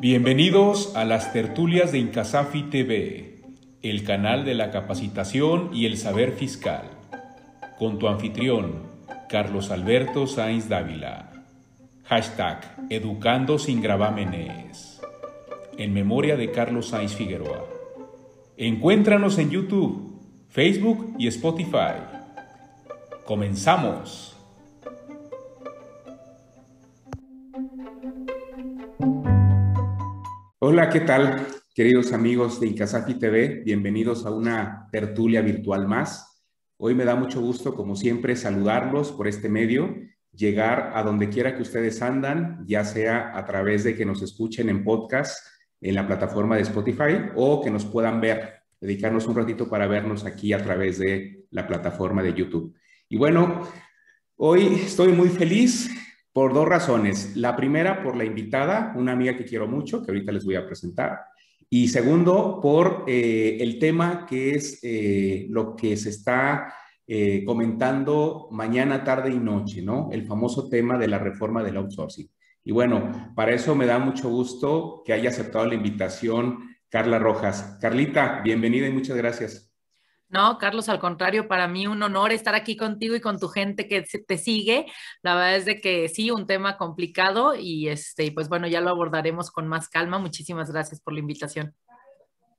Bienvenidos a las tertulias de Incasafi TV, el canal de la capacitación y el saber fiscal, con tu anfitrión, Carlos Alberto Sainz Dávila. Hashtag Educando sin gravámenes. En memoria de Carlos Sainz Figueroa. Encuéntranos en YouTube, Facebook y Spotify. Comenzamos. Hola, ¿qué tal, queridos amigos de Incasafi TV? Bienvenidos a una tertulia virtual más. Hoy me da mucho gusto, como siempre, saludarlos por este medio, llegar a donde quiera que ustedes andan, ya sea a través de que nos escuchen en podcast en la plataforma de Spotify o que nos puedan ver, dedicarnos un ratito para vernos aquí a través de la plataforma de YouTube. Y bueno, hoy estoy muy feliz por dos razones. La primera, por la invitada, una amiga que quiero mucho, que ahorita les voy a presentar. Y segundo, por eh, el tema que es eh, lo que se está eh, comentando mañana, tarde y noche, ¿no? El famoso tema de la reforma del outsourcing. Y bueno, para eso me da mucho gusto que haya aceptado la invitación Carla Rojas. Carlita, bienvenida y muchas gracias. No, Carlos, al contrario, para mí un honor estar aquí contigo y con tu gente que te sigue. La verdad es de que sí, un tema complicado y este, pues bueno, ya lo abordaremos con más calma. Muchísimas gracias por la invitación.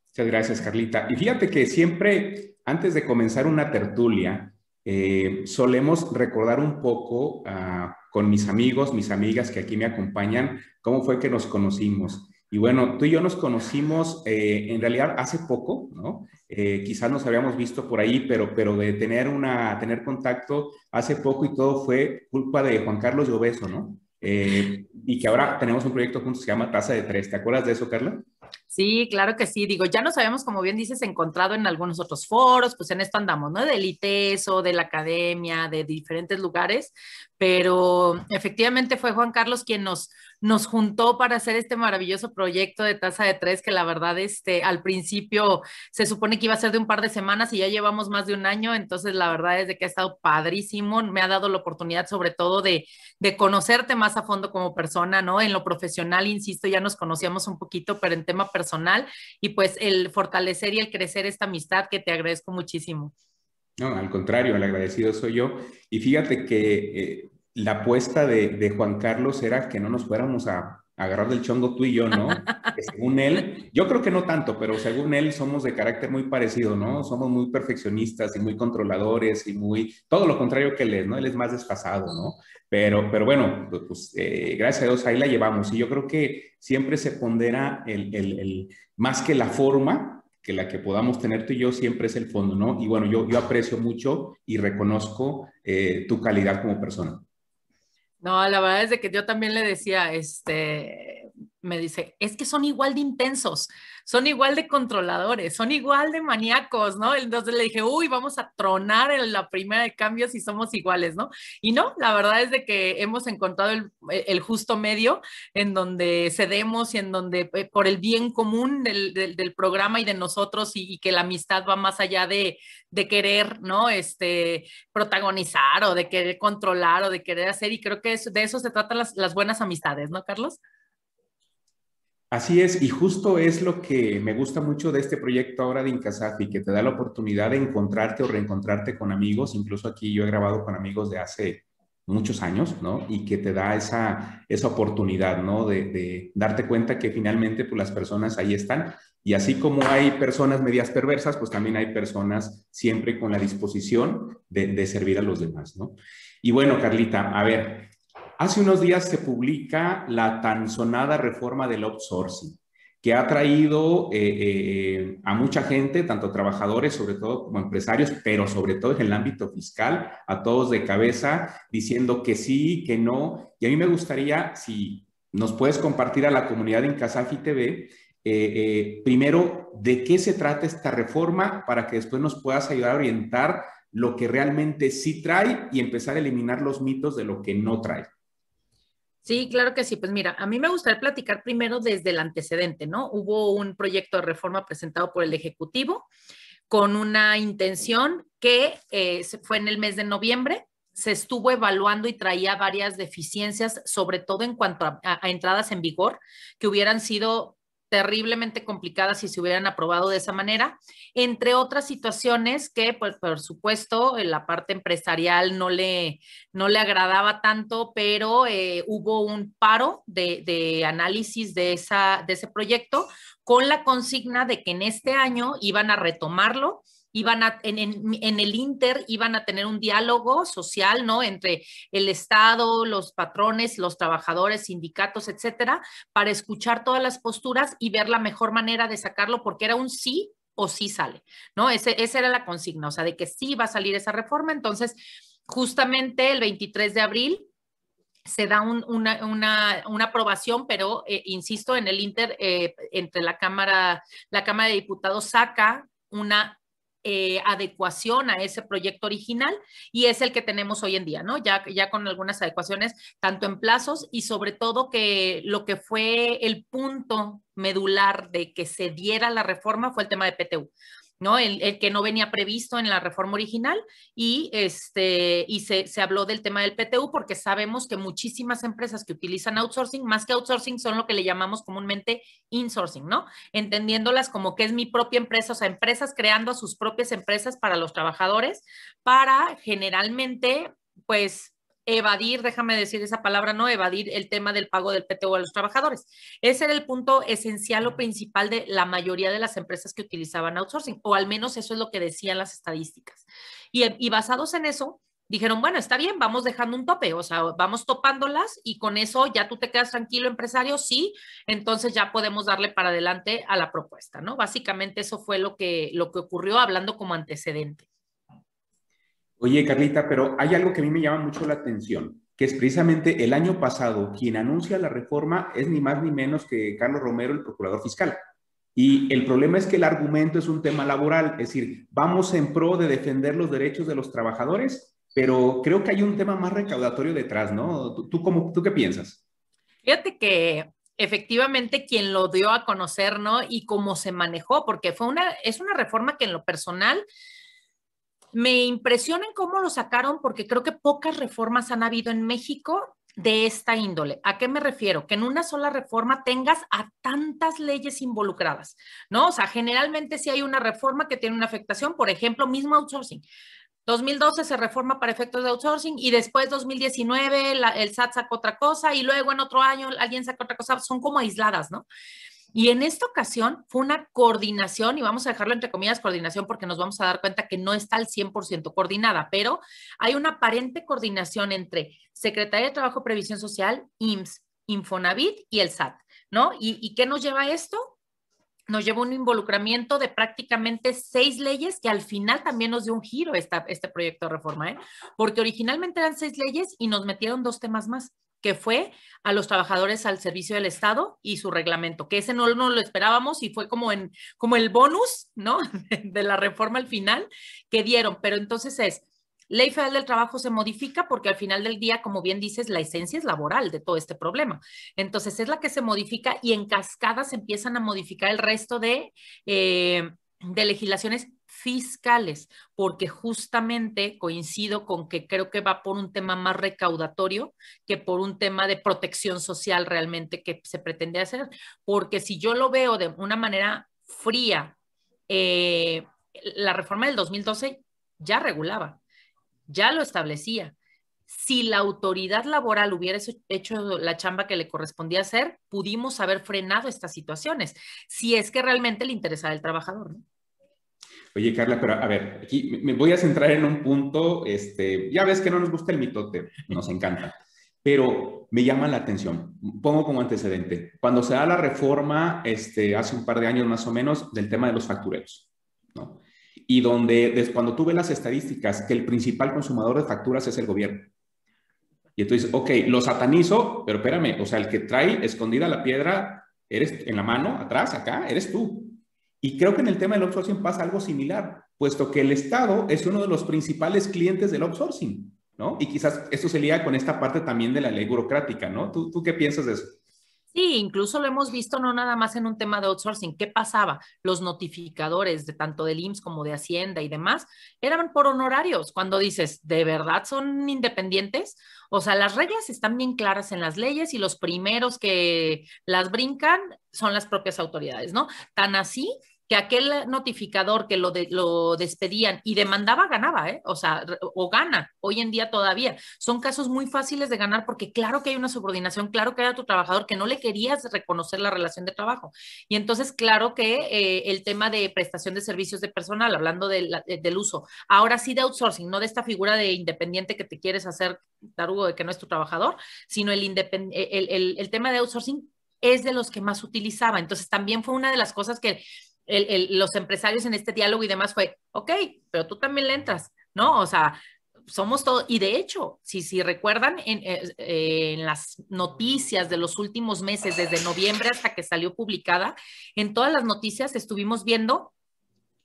Muchas gracias, Carlita. Y fíjate que siempre, antes de comenzar una tertulia, eh, solemos recordar un poco uh, con mis amigos, mis amigas que aquí me acompañan, cómo fue que nos conocimos. Y bueno, tú y yo nos conocimos eh, en realidad hace poco, ¿no? Eh, quizás nos habíamos visto por ahí, pero, pero de tener, una, tener contacto hace poco y todo fue culpa de Juan Carlos Llobeso, ¿no? Eh, y que ahora tenemos un proyecto juntos que se llama Tasa de Tres. ¿Te acuerdas de eso, Carla? Sí, claro que sí. Digo, ya nos habíamos, como bien dices, encontrado en algunos otros foros, pues en esto andamos, ¿no? Del ITESO, de la academia, de diferentes lugares, pero efectivamente fue Juan Carlos quien nos, nos juntó para hacer este maravilloso proyecto de tasa de tres, que la verdad, este, al principio se supone que iba a ser de un par de semanas y ya llevamos más de un año, entonces la verdad es de que ha estado padrísimo, me ha dado la oportunidad sobre todo de, de conocerte más a fondo como persona, ¿no? En lo profesional, insisto, ya nos conocíamos un poquito, pero en tema personal y pues el fortalecer y el crecer esta amistad que te agradezco muchísimo. No, al contrario, el agradecido soy yo. Y fíjate que eh, la apuesta de, Juan Carlos era que no nos fuéramos a, agarrar del chongo tú y yo, ¿no? Que según él, yo creo que no tanto, pero según él somos de carácter muy parecido, ¿no? Somos muy perfeccionistas y muy controladores y muy, todo lo contrario que él es, ¿no? Él es más desfasado, ¿no? Pero, pero bueno, pues eh, gracias a Dios ahí la llevamos. Y yo creo que siempre se pondera el, el más que la forma, que la que podamos tener tú y yo siempre es el fondo, ¿no? Y bueno, yo, yo aprecio mucho y reconozco eh, tu calidad como persona. No, la verdad es de que yo también le decía, este, me dice, es que son igual de intensos son igual de controladores, son igual de maníacos, ¿no? Entonces le dije, uy, vamos a tronar en la primera de cambios si somos iguales, ¿no? Y no, la verdad es de que hemos encontrado el, justo medio en donde cedemos y en donde eh, por el bien común del, programa y de nosotros y, que la amistad va más allá de, querer, ¿no? Este, protagonizar o de querer controlar o de querer hacer y creo que de eso se tratan las, las buenas amistades, ¿no, Carlos? Así es, y justo es lo que me gusta mucho de este proyecto ahora de Incasafi, que te da la oportunidad de encontrarte o reencontrarte con amigos, incluso aquí yo he grabado con amigos de hace muchos años, ¿no? Y que te da esa, esa oportunidad, ¿no? De, darte cuenta que finalmente pues, las personas ahí están. Y así como hay personas medias perversas, pues también hay personas siempre con la disposición de, de servir a los demás, ¿no? Y bueno, Carlita, a ver, Hace unos días se publica la tan sonada reforma del outsourcing, que ha traído eh, eh, a mucha gente, tanto trabajadores, sobre todo como empresarios, pero sobre todo en el ámbito fiscal, a todos de cabeza, diciendo que sí, que no. Y a mí me gustaría, si nos puedes compartir a la comunidad en Casafi TV, eh, primero, de qué se trata esta reforma para que después nos puedas ayudar a orientar lo que realmente sí trae y empezar a eliminar los mitos de lo que no trae. Sí, claro que sí. Pues mira, a mí me gustaría platicar primero desde el antecedente, ¿no? Hubo un proyecto de reforma presentado por el Ejecutivo con una intención que eh, fue en el mes de noviembre, se estuvo evaluando y traía varias deficiencias, sobre todo en cuanto a, a entradas en vigor, que hubieran sido terriblemente complicadas si se hubieran aprobado de esa manera, entre otras situaciones que, pues, por supuesto, en la parte empresarial no le, no le agradaba tanto, pero eh, hubo un paro de, de análisis de, esa, de ese proyecto con la consigna de que en este año iban a retomarlo iban a, en, el Inter iban a tener un diálogo social, ¿no? Entre el Estado, los patrones, los trabajadores, sindicatos, etcétera, para escuchar todas las posturas y ver la mejor manera de sacarlo, porque era un sí o sí sale, ¿no? Ese, esa era la consigna, o sea, de que sí va a salir esa reforma. Entonces, justamente el 23 de abril se da un, una, una, una, aprobación, pero eh, insisto, en el Inter, eh, entre la Cámara, la Cámara de Diputados saca una eh, adecuación a ese proyecto original y es el que tenemos hoy en día, ¿no? Ya, ya con algunas adecuaciones, tanto en plazos y sobre todo que lo que fue el punto medular de que se diera la reforma fue el tema de PTU. ¿No? El, el, que no venía previsto en la reforma original y, este, y se, se, habló del tema del PTU porque sabemos que muchísimas empresas que utilizan outsourcing, más que outsourcing, son lo que le llamamos comúnmente insourcing, ¿no? Entendiéndolas como que es mi propia empresa, o sea, empresas creando sus propias empresas para los trabajadores, para generalmente, pues, evadir, déjame decir esa palabra, no evadir el tema del pago del PTU a los trabajadores. Ese era el punto esencial o principal de la mayoría de las empresas que utilizaban outsourcing, o al menos eso es lo que decían las estadísticas. Y, y basados en eso, dijeron, bueno, está bien, vamos dejando un tope, o sea, vamos topándolas y con eso ya tú te quedas tranquilo, empresario, sí, entonces ya podemos darle para adelante a la propuesta, ¿no? Básicamente eso fue lo que, lo que ocurrió hablando como antecedente. Oye, Carlita, pero hay algo que a mí me llama mucho la atención, que es precisamente el año pasado quien anuncia la reforma es ni más ni menos que Carlos Romero, el procurador fiscal. Y el problema es que el argumento es un tema laboral, es decir, vamos en pro de defender los derechos de los trabajadores, pero creo que hay un tema más recaudatorio detrás, ¿no? ¿Tú, tú, tú qué piensas? Fíjate que efectivamente quien lo dio a conocer, ¿no? Y cómo se manejó, porque fue una, es una reforma que en lo personal me impresiona en cómo lo sacaron porque creo que pocas reformas han habido en México de esta índole. ¿A qué me refiero? Que en una sola reforma tengas a tantas leyes involucradas, ¿no? O sea, generalmente si hay una reforma que tiene una afectación, por ejemplo, mismo outsourcing. 2012 se reforma para efectos de outsourcing y después 2019 la, el SAT sacó otra cosa y luego en otro año alguien sacó otra cosa. Son como aisladas, ¿no? Y en esta ocasión fue una coordinación, y vamos a dejarlo entre comillas coordinación porque nos vamos a dar cuenta que no está al 100% coordinada, pero hay una aparente coordinación entre Secretaría de Trabajo y Previsión Social, IMSS, Infonavit y el SAT, ¿no? ¿Y, qué nos lleva a esto? nos lleva un involucramiento de prácticamente seis leyes que al final también nos dio un giro esta, este proyecto de reforma, ¿eh? porque originalmente eran seis leyes y nos metieron dos temas más que fue a los trabajadores al servicio del Estado y su reglamento, que ese no, no lo esperábamos y fue como, en, como el bonus, ¿no? De la reforma al final que dieron. Pero entonces es, Ley Federal del Trabajo se modifica porque al final del día, como bien dices, la esencia es laboral de todo este problema. Entonces es la que se modifica y en cascada se empiezan a modificar el resto de, eh, de legislaciones fiscales, porque justamente coincido con que creo que va por un tema más recaudatorio que por un tema de protección social realmente que se pretende hacer, porque si yo lo veo de una manera fría, eh, la reforma del 2012 ya regulaba, ya lo establecía. Si la autoridad laboral hubiera hecho la chamba que le correspondía hacer, pudimos haber frenado estas situaciones, si es que realmente le interesaba el trabajador. ¿no? Oye, Carla, pero a ver, aquí me voy a centrar en un punto, este, ya ves que no nos gusta el mitote, nos encanta, pero me llama la atención. Pongo como antecedente, cuando se da la reforma, este, hace un par de años más o menos, del tema de los factureros, ¿no? Y donde, cuando tú ves las estadísticas, que el principal consumador de facturas es el gobierno. Y entonces, ok, lo satanizo, pero espérame, o sea, el que trae escondida la piedra, eres en la mano, atrás, acá, eres tú. Y creo que en el tema del outsourcing pasa algo similar, puesto que el Estado es uno de los principales clientes del outsourcing, ¿no? Y quizás esto se liga con esta parte también de la ley burocrática, ¿no? ¿Tú, tú qué piensas de eso? Sí, incluso lo hemos visto no nada más en un tema de outsourcing. ¿Qué pasaba? Los notificadores de tanto del IMSS como de Hacienda y demás eran por honorarios. Cuando dices, ¿de verdad son independientes? O sea, las reglas están bien claras en las leyes y los primeros que las brincan son las propias autoridades, ¿no? Tan así que aquel notificador que lo, despedían y demandaba ganaba, ¿eh? O sea, o gana hoy en día todavía. Son casos muy fáciles de ganar porque claro que hay una subordinación, claro que era tu trabajador que no le querías reconocer la relación de trabajo. Y entonces, claro que eh, el tema de prestación de servicios de personal, hablando del uso, ahora sí de outsourcing, no de esta figura de independiente que te quieres hacer tarugo de que no es tu trabajador, sino el tema de outsourcing es de los que más utilizaba. Entonces, también fue una de las cosas que los empresarios en este diálogo y demás fue, ok, pero tú también le entras, ¿no? O sea, somos todos, y de hecho, si, si recuerdan en, eh, en, las noticias de los últimos meses, desde noviembre hasta que salió publicada, en todas las noticias estuvimos viendo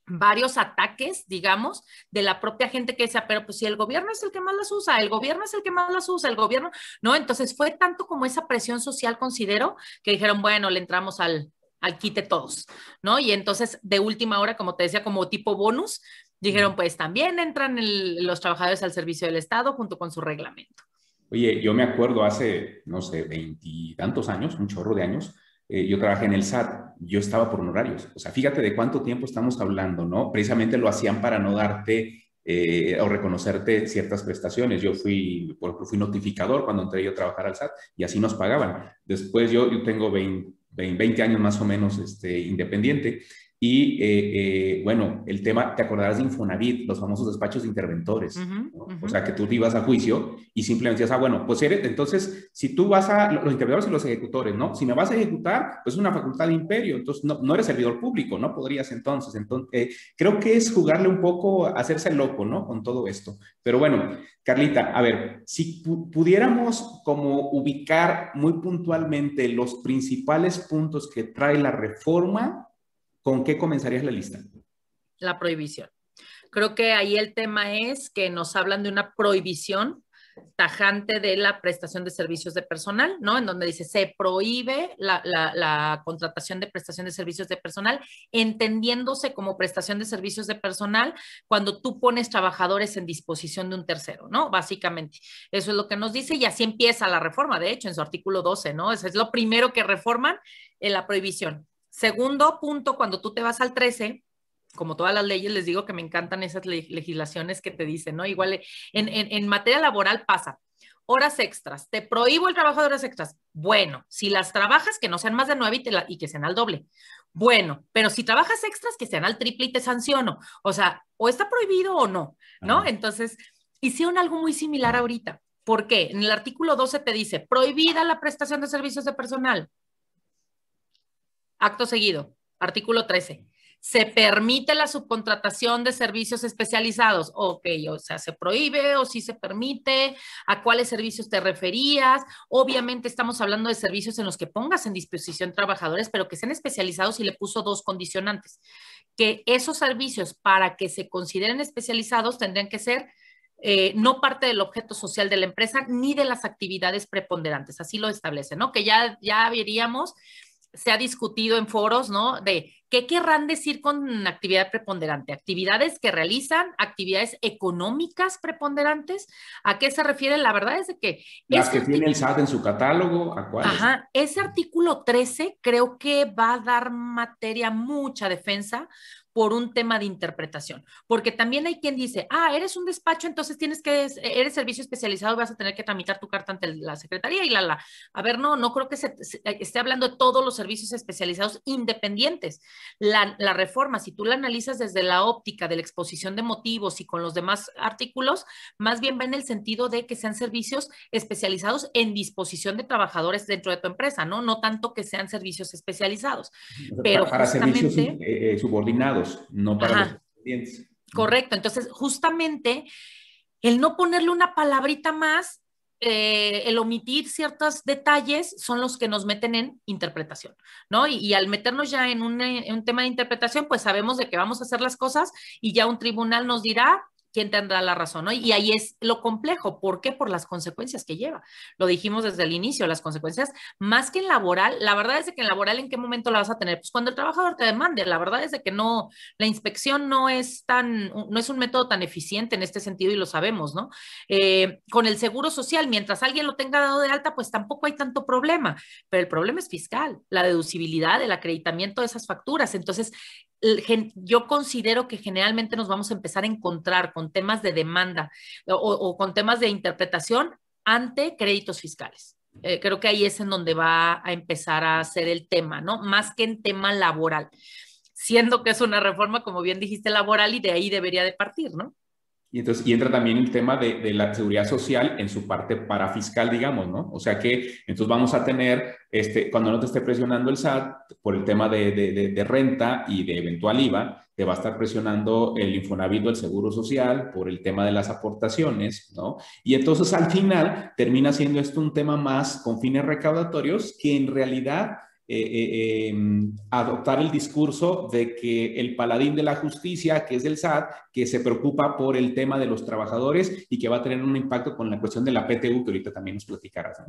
varios ataques, digamos, de la propia gente que decía, pero pues si el gobierno es el que más las usa, el gobierno es el que más las usa, el gobierno, ¿no? Entonces fue tanto como esa presión social, considero, que dijeron, bueno, le entramos al, al quite todos, ¿no? Y entonces, de última hora, como te decía, como tipo bonus, dijeron, pues también entran los trabajadores al servicio del Estado junto con su reglamento. Oye, yo me acuerdo hace, no sé, veintitantos años, un chorro de años, eh, yo trabajé en el SAT, yo estaba por honorarios. O sea, fíjate de cuánto tiempo estamos hablando, ¿no? Precisamente lo hacían para no darte eh, o reconocerte ciertas prestaciones. Yo fui, fui notificador cuando entré yo a trabajar al SAT y así nos pagaban. Después yo, yo tengo 20, 20 años más o menos este, independiente. Y eh, eh, bueno, el tema, te acordarás de Infonavit, los famosos despachos de interventores. O sea, que tú ibas a juicio y simplemente decías, ah, bueno, pues eres, entonces, si tú vas a, los interventores y los ejecutores, ¿no? Si me vas a ejecutar, pues es una facultad de imperio, entonces no, no eres servidor público, ¿no? Podrías entonces. entonces eh, creo que es jugarle un poco, hacerse loco, ¿no? Con todo esto. Pero bueno, Carlita, a ver, si pudiéramos como ubicar muy puntualmente los principales puntos que trae la reforma, ¿con qué comenzarías la lista? La prohibición. Creo que ahí el tema es que nos hablan de una prohibición tajante de la prestación de servicios de personal, ¿no? En donde dice, se prohíbe la, contratación de prestación de servicios de personal, entendiéndose como prestación de servicios de personal cuando tú pones trabajadores en disposición de un tercero, ¿no? Básicamente, eso es lo que nos dice y así empieza la reforma, de hecho, en su artículo 12, ¿no? Eso es lo primero que reforman en la prohibición. Segundo punto, cuando tú te vas al 13, como todas las leyes, les digo que me encantan esas legislaciones que te dicen, ¿no? Igual en, materia laboral pasa. Horas extras, te prohíbo el trabajo de horas extras. Bueno, si las trabajas, que no sean más de nueve y, y que sean al doble. Bueno, pero si trabajas extras, que sean al triple y te sanciono. O sea, o está prohibido o no, ¿no? Entonces, hicieron algo muy similar ahorita. ¿Por qué? En el artículo 12 te dice, prohibida la prestación de servicios de personal. Acto seguido, artículo 13 se permite la subcontratación de servicios especializados. Ok, o sea, se prohíbe o sí se permite, a cuáles servicios te referías. Obviamente estamos hablando de servicios en los que pongas en disposición trabajadores, pero que sean especializados y le puso dos condicionantes. Que esos servicios, para que se consideren especializados, tendrían que ser eh, no parte del objeto social de la empresa ni de las actividades preponderantes. Así lo establece, ¿no? Que ya, ya veríamos se ha discutido en foros, ¿no? De qué querrán decir con actividad preponderante. Actividades que realizan, actividades económicas preponderantes. ¿A qué se refiere? La verdad es de que... Las que tiene el SAT en su catálogo, ¿a cuáles? Ajá, ese artículo 13 creo que va a dar materia, mucha defensa, por un tema de interpretación, porque también hay quien dice, ah, eres un despacho, entonces tienes que, eres servicio especializado, vas a tener que tramitar tu carta ante la secretaría y la, la. A ver, no, no creo que se, esté hablando de todos los servicios especializados independientes. La, la, reforma, si tú la analizas desde la óptica de la exposición de motivos y con los demás artículos, más bien va en el sentido de que sean servicios especializados en disposición de trabajadores dentro de tu empresa, ¿no? No tanto que sean servicios especializados. Pero para, servicios eh, eh, no para los clientes. Correcto, entonces justamente el no ponerle una palabrita más, eh, el omitir ciertos detalles son los que nos meten en interpretación, ¿no? Y, al meternos ya en un, en un tema de interpretación, pues sabemos de que vamos a hacer las cosas y ya un tribunal nos dirá quién tendrá la razón, ¿no? Y ahí es lo complejo. ¿Por qué? Por las consecuencias que lleva. Lo dijimos desde el inicio, las consecuencias, más que en laboral, la verdad es de que en laboral, ¿en qué momento la vas a tener? Pues cuando el trabajador te demande, la verdad es de que no, la inspección no es tan, no es un método tan eficiente en este sentido y lo sabemos, ¿no? Eh, con el seguro social, mientras alguien lo tenga dado de alta, pues tampoco hay tanto problema, pero el problema es fiscal, la deducibilidad, el acreditamiento de esas facturas. Entonces, yo considero que generalmente nos vamos a empezar a encontrar con temas de demanda o, con temas de interpretación ante créditos fiscales. Eh, creo que ahí es en donde va a empezar a ser el tema, ¿no? Más que en tema laboral, siendo que es una reforma, como bien dijiste, laboral y de ahí debería de partir, ¿no? Y entonces y entra también el tema de, de, la seguridad social en su parte parafiscal, digamos, ¿no? O sea que entonces vamos a tener, este, cuando no te esté presionando el SAT por el tema de, de, de renta y de eventual IVA, te va a estar presionando el Infonavit o el Seguro Social por el tema de las aportaciones, ¿no? Y entonces al final termina siendo esto un tema más con fines recaudatorios que en realidad eh, eh, em, adoptar el discurso de que el paladín de la justicia, que es el SAT, que se preocupa por el tema de los trabajadores y que va a tener un impacto con la cuestión de la PTU, que ahorita también nos platicarás.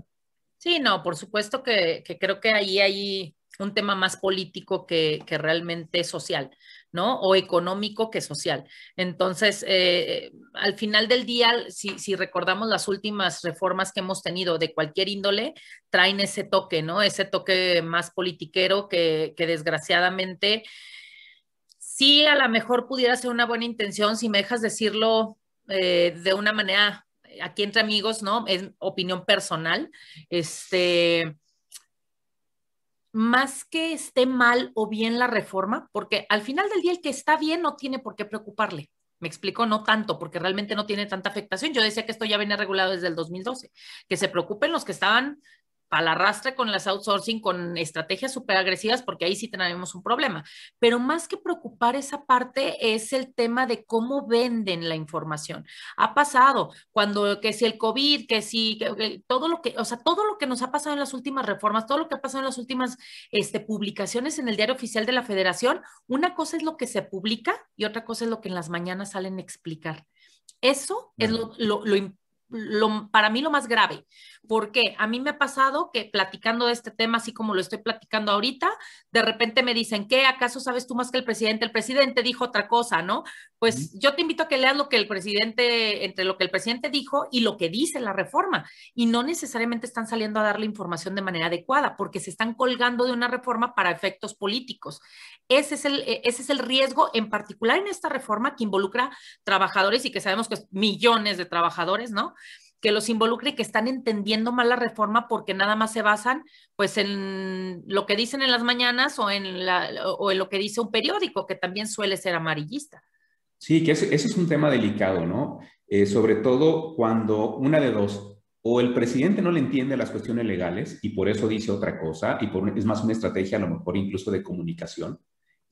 Sí, no, por supuesto que, que creo que ahí hay un tema más político que, que realmente social. ¿No? O económico que social. Entonces, eh, al final del día, si, recordamos las últimas reformas que hemos tenido de cualquier índole, traen ese toque, ¿no? Ese toque más politiquero que, desgraciadamente sí a lo mejor pudiera ser una buena intención, si me dejas decirlo eh, de una manera, aquí entre amigos, ¿no? Es opinión personal. Este, más que esté mal o bien la reforma, porque al final del día el que está bien no tiene por qué preocuparle. Me explico, no tanto, porque realmente no tiene tanta afectación. Yo decía que esto ya viene regulado desde el 2012, que se preocupen los que estaban al arrastre con las outsourcing, con estrategias súper agresivas, porque ahí sí tenemos un problema. Pero más que preocupar esa parte es el tema de cómo venden la información. Ha pasado cuando que si el COVID, que si todo lo que, o sea, todo lo que nos ha pasado en las últimas reformas, todo lo que ha pasado en las últimas este, publicaciones en el diario oficial de la federación, una cosa es lo que se publica y otra cosa es lo que en las mañanas salen a explicar. Eso es lo, lo, lo, lo, para mí lo más grave, porque a mí me ha pasado que platicando de este tema, así como lo estoy platicando ahorita, de repente me dicen, ¿qué? ¿Acaso sabes tú más que el presidente? El presidente dijo otra cosa, ¿no? Pues yo te invito a que leas lo que el presidente, entre lo que el presidente dijo y lo que dice la reforma, y no necesariamente están saliendo a dar la información de manera adecuada, porque se están colgando de una reforma para efectos políticos. Ese es el, e, ese es el riesgo, en particular en esta reforma que involucra trabajadores y que sabemos que es millones de trabajadores, ¿no? Que los involucre y que están entendiendo mal la reforma porque nada más se basan pues en lo que dicen en las mañanas o en, la, o en lo que dice un periódico, que también suele ser amarillista. Sí, que ese, es un tema delicado, ¿no? Eh, sobre todo cuando una de dos, o el presidente no le entiende las cuestiones legales y por eso dice otra cosa, y por, es más una estrategia a lo mejor incluso de comunicación,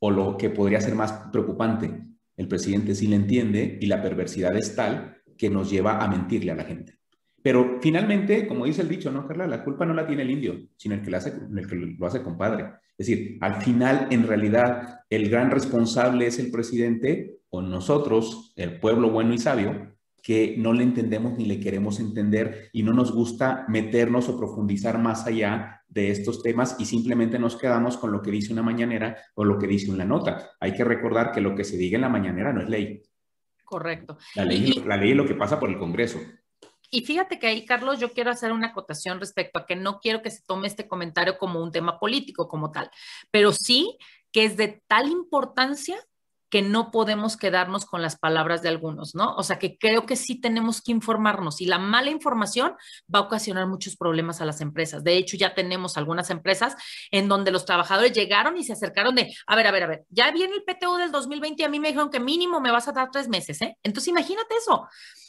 o lo que podría ser más preocupante, el presidente sí le entiende y la perversidad es tal que nos lleva a mentirle a la gente. Pero finalmente, como dice el dicho, ¿no, Carla? La culpa no la tiene el indio, sino el que, lo hace, el que lo hace compadre. Es decir, al final, en realidad, el gran responsable es el presidente o nosotros, el pueblo bueno y sabio, que no le entendemos ni le queremos entender y no nos gusta meternos o profundizar más allá de estos temas y simplemente nos quedamos con lo que dice una mañanera o lo que dice una nota. Hay que recordar que lo que se diga en la mañanera no es ley. Correcto. La ley, la ley es lo que pasa por el Congreso. Y fíjate que ahí, Carlos, yo quiero hacer una acotación respecto a que no quiero que se tome este comentario como un tema político como tal, pero sí que es de tal importancia que no podemos quedarnos con las palabras de algunos, ¿no? O sea, que creo que sí tenemos que informarnos y la mala información va a ocasionar muchos problemas a las empresas. De hecho, ya tenemos algunas empresas en donde los trabajadores llegaron y se acercaron de, a ver, a ver, a ver, ya viene el PTU del 2020 y a mí me dijeron que mínimo me vas a dar tres meses, ¿eh? Entonces, imagínate eso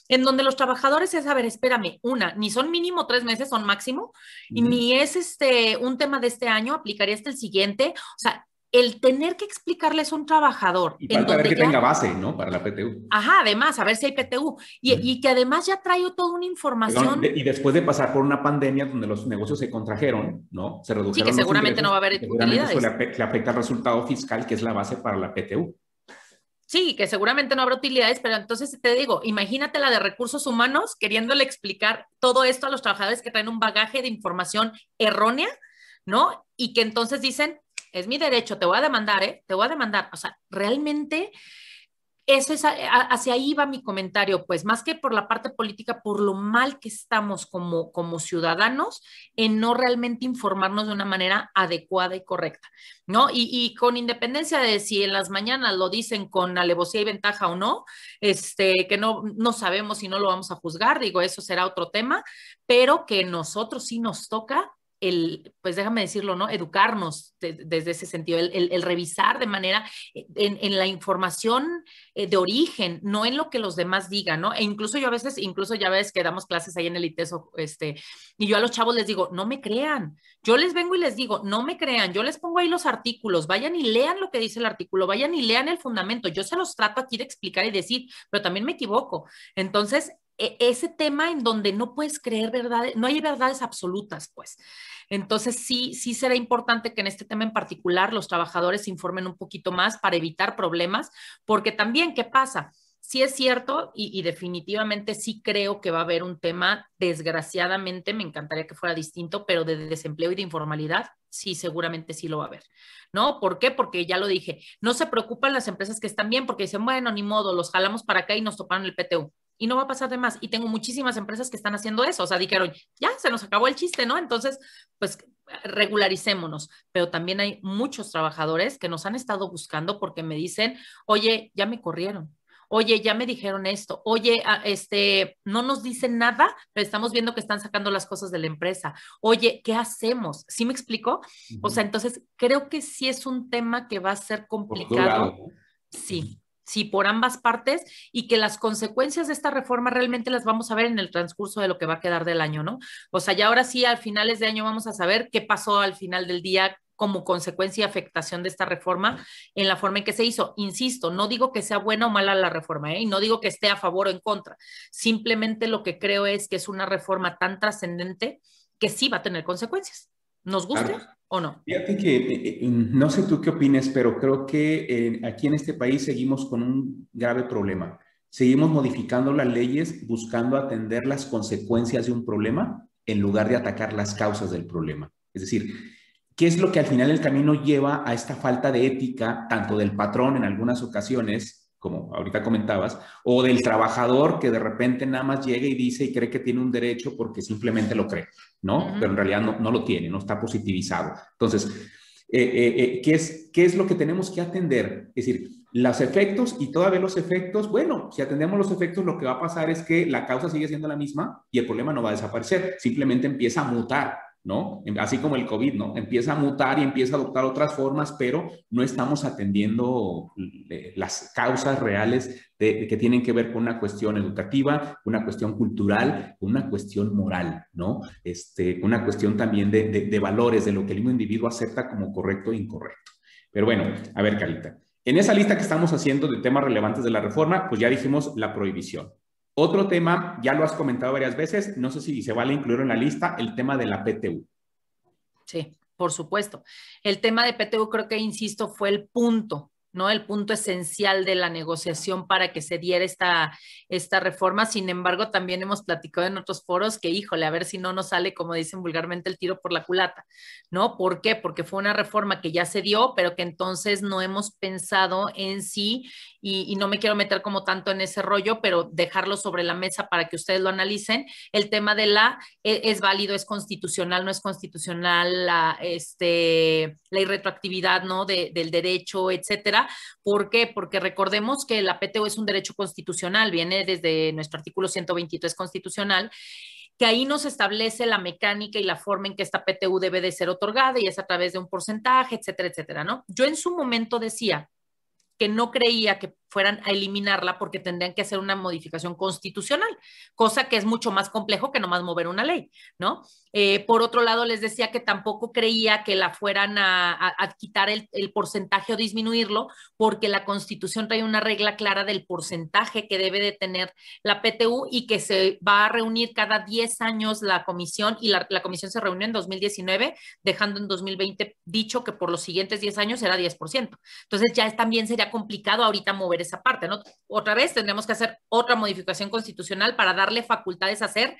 en donde los trabajadores es, a ver, espérame, una, ni son mínimo tres meses, son máximo, y ni es este un tema de este año, aplicaría hasta el siguiente. O sea, el tener que explicarles a un trabajador. Y para ver que tenga base, ¿no? Para la PTU. Ajá, además, a ver si hay PTU. Y, que además ya trae toda una información. y después de pasar por una pandemia donde los negocios se contrajeron, ¿no? Se redujeron. Sí, que seguramente no va a haber utilidades. Eso le, afecta al resultado fiscal, que es la base para la PTU. Sí, que seguramente no habrá utilidades, pero entonces te digo, imagínate la de recursos humanos queriéndole explicar todo esto a los trabajadores que traen un bagaje de información errónea, ¿no? Y que entonces dicen, es mi derecho, te voy a demandar, ¿eh? Te voy a demandar. O sea, realmente eso es, hacia ahí va mi comentario, pues más que por la parte política, por lo mal que estamos como, como ciudadanos en no realmente informarnos de una manera adecuada y correcta, ¿no? Y, y, con independencia de si en las mañanas lo dicen con alevosía y ventaja o no, este, que no, no sabemos si no lo vamos a juzgar, digo, eso será otro tema, pero que nosotros sí nos toca el, pues déjame decirlo, ¿no? Educarnos desde ese sentido, el, revisar de manera, eh, en, la información eh, de origen, no en lo que los demás digan, ¿no? E incluso yo a veces, incluso ya ves que damos clases ahí en el ITESO, este, y yo a los chavos les digo, no me crean, yo les vengo y les digo, no me crean, yo les pongo ahí los artículos, vayan y lean lo que dice el artículo, vayan y lean el fundamento, yo se los trato aquí de explicar y decir, pero también me equivoco. Entonces, ese tema en donde no puedes creer verdades, no hay verdades absolutas, pues. Entonces, sí, sí será importante que en este tema en particular los trabajadores se informen un poquito más para evitar problemas, porque también, ¿qué pasa? Sí es cierto y, definitivamente sí creo que va a haber un tema, desgraciadamente, me encantaría que fuera distinto, pero de desempleo y de informalidad, sí, seguramente sí lo va a haber, ¿no? ¿Por qué? Porque ya lo dije, no se preocupan las empresas que están bien porque dicen, bueno, ni modo, los jalamos para acá y nos toparon el PTU y no va a pasar de más. Y tengo muchísimas empresas que están haciendo eso. O sea, dijeron, ya se nos acabó el chiste, ¿no? Entonces, pues regularicémonos. Pero también hay muchos trabajadores que nos han estado buscando porque me dicen, oye, ya me corrieron. Oye, ya me dijeron esto. Oye, ah, este, no nos dicen nada, pero estamos viendo que están sacando las cosas de la empresa. Oye, ¿qué hacemos? ¿Sí me explico? O sea, entonces creo que sí es un tema que va a ser complicado. Sí, sí, por ambas partes y que las consecuencias de esta reforma realmente las vamos a ver en el transcurso de lo que va a quedar del año, ¿no? O sea, ya ahora sí, al finales de año vamos a saber qué pasó al final del día como consecuencia y afectación de esta reforma en la forma en que se hizo. Insisto, no digo que sea buena o mala la reforma, ¿eh? y no digo que esté a favor o en contra. Simplemente lo que creo es que es una reforma tan trascendente que sí va a tener consecuencias. ¿Nos guste? ¿O no? Fíjate que eh, eh, no sé tú qué opines, pero creo que eh, aquí en este país seguimos con un grave problema. Seguimos modificando las leyes buscando atender las consecuencias de un problema en lugar de atacar las causas del problema. Es decir, ¿qué es lo que al final el camino lleva a esta falta de ética, tanto del patrón en algunas ocasiones, como ahorita comentabas, o del trabajador que de repente nada más llega y dice y cree que tiene un derecho porque simplemente lo cree, ¿no? Pero en realidad no, no, lo tiene, no está positivizado. Entonces, eh, eh, eh, ¿qué, es, ¿qué es lo que tenemos que atender? Es decir, los efectos y todavía los efectos, bueno, si atendemos los efectos, lo que va a pasar es que la causa sigue siendo la misma y el problema no va a desaparecer, simplemente empieza a mutar. ¿No? Así como el COVID, ¿no? Empieza a mutar y empieza a adoptar otras formas, pero no estamos atendiendo eh, las causas reales de, que tienen que ver con una cuestión educativa, una cuestión cultural, una cuestión moral, ¿no? Este, una cuestión también de, de valores, de lo que el mismo individuo acepta como correcto e incorrecto. Pero bueno, a ver, Carita. En esa lista que estamos haciendo de temas relevantes de la reforma, pues ya dijimos la prohibición. Otro tema, ya lo has comentado varias veces, no sé si se vale incluir en la lista, el tema de la PTU. Sí, por supuesto. El tema de PTU creo que, insisto, fue el punto ¿no? El punto esencial de la negociación para que se diera esta, esta reforma. Sin embargo, también hemos platicado en otros foros que, híjole, a ver si no nos sale, como dicen vulgarmente, el tiro por la culata, ¿no? ¿Por qué? Porque fue una reforma que ya se dio, pero que entonces no hemos pensado en sí, y, no me quiero meter como tanto en ese rollo, pero dejarlo sobre la mesa para que ustedes lo analicen. El tema de la, e, es, válido, es constitucional, no es constitucional, la, este, la irretroactividad, ¿no? del derecho, etcétera ¿Por qué? Porque recordemos que la PTO es un derecho constitucional, viene desde nuestro artículo 123 constitucional que ahí nos establece la mecánica y la forma en que esta PTU debe de ser otorgada y es a través de un porcentaje, etcétera, etcétera, ¿no? Yo en su momento decía que no creía que fueran a eliminarla porque tendrían que hacer una modificación constitucional, cosa que es mucho más complejo que nomás mover una ley, ¿no? Eh, por otro lado, les decía que tampoco creía que la fueran a, quitar el, porcentaje o disminuirlo, porque la constitución trae una regla clara del porcentaje que debe de tener la PTU y que se va a reunir cada 10 años la comisión y la, la comisión se reunió en 2019, dejando en 2020 dicho que por los siguientes 10 años era 10%. Entonces ya también sería complicado ahorita mover esa parte, ¿no? Otra vez tendremos que hacer otra modificación constitucional para darle facultades a hacer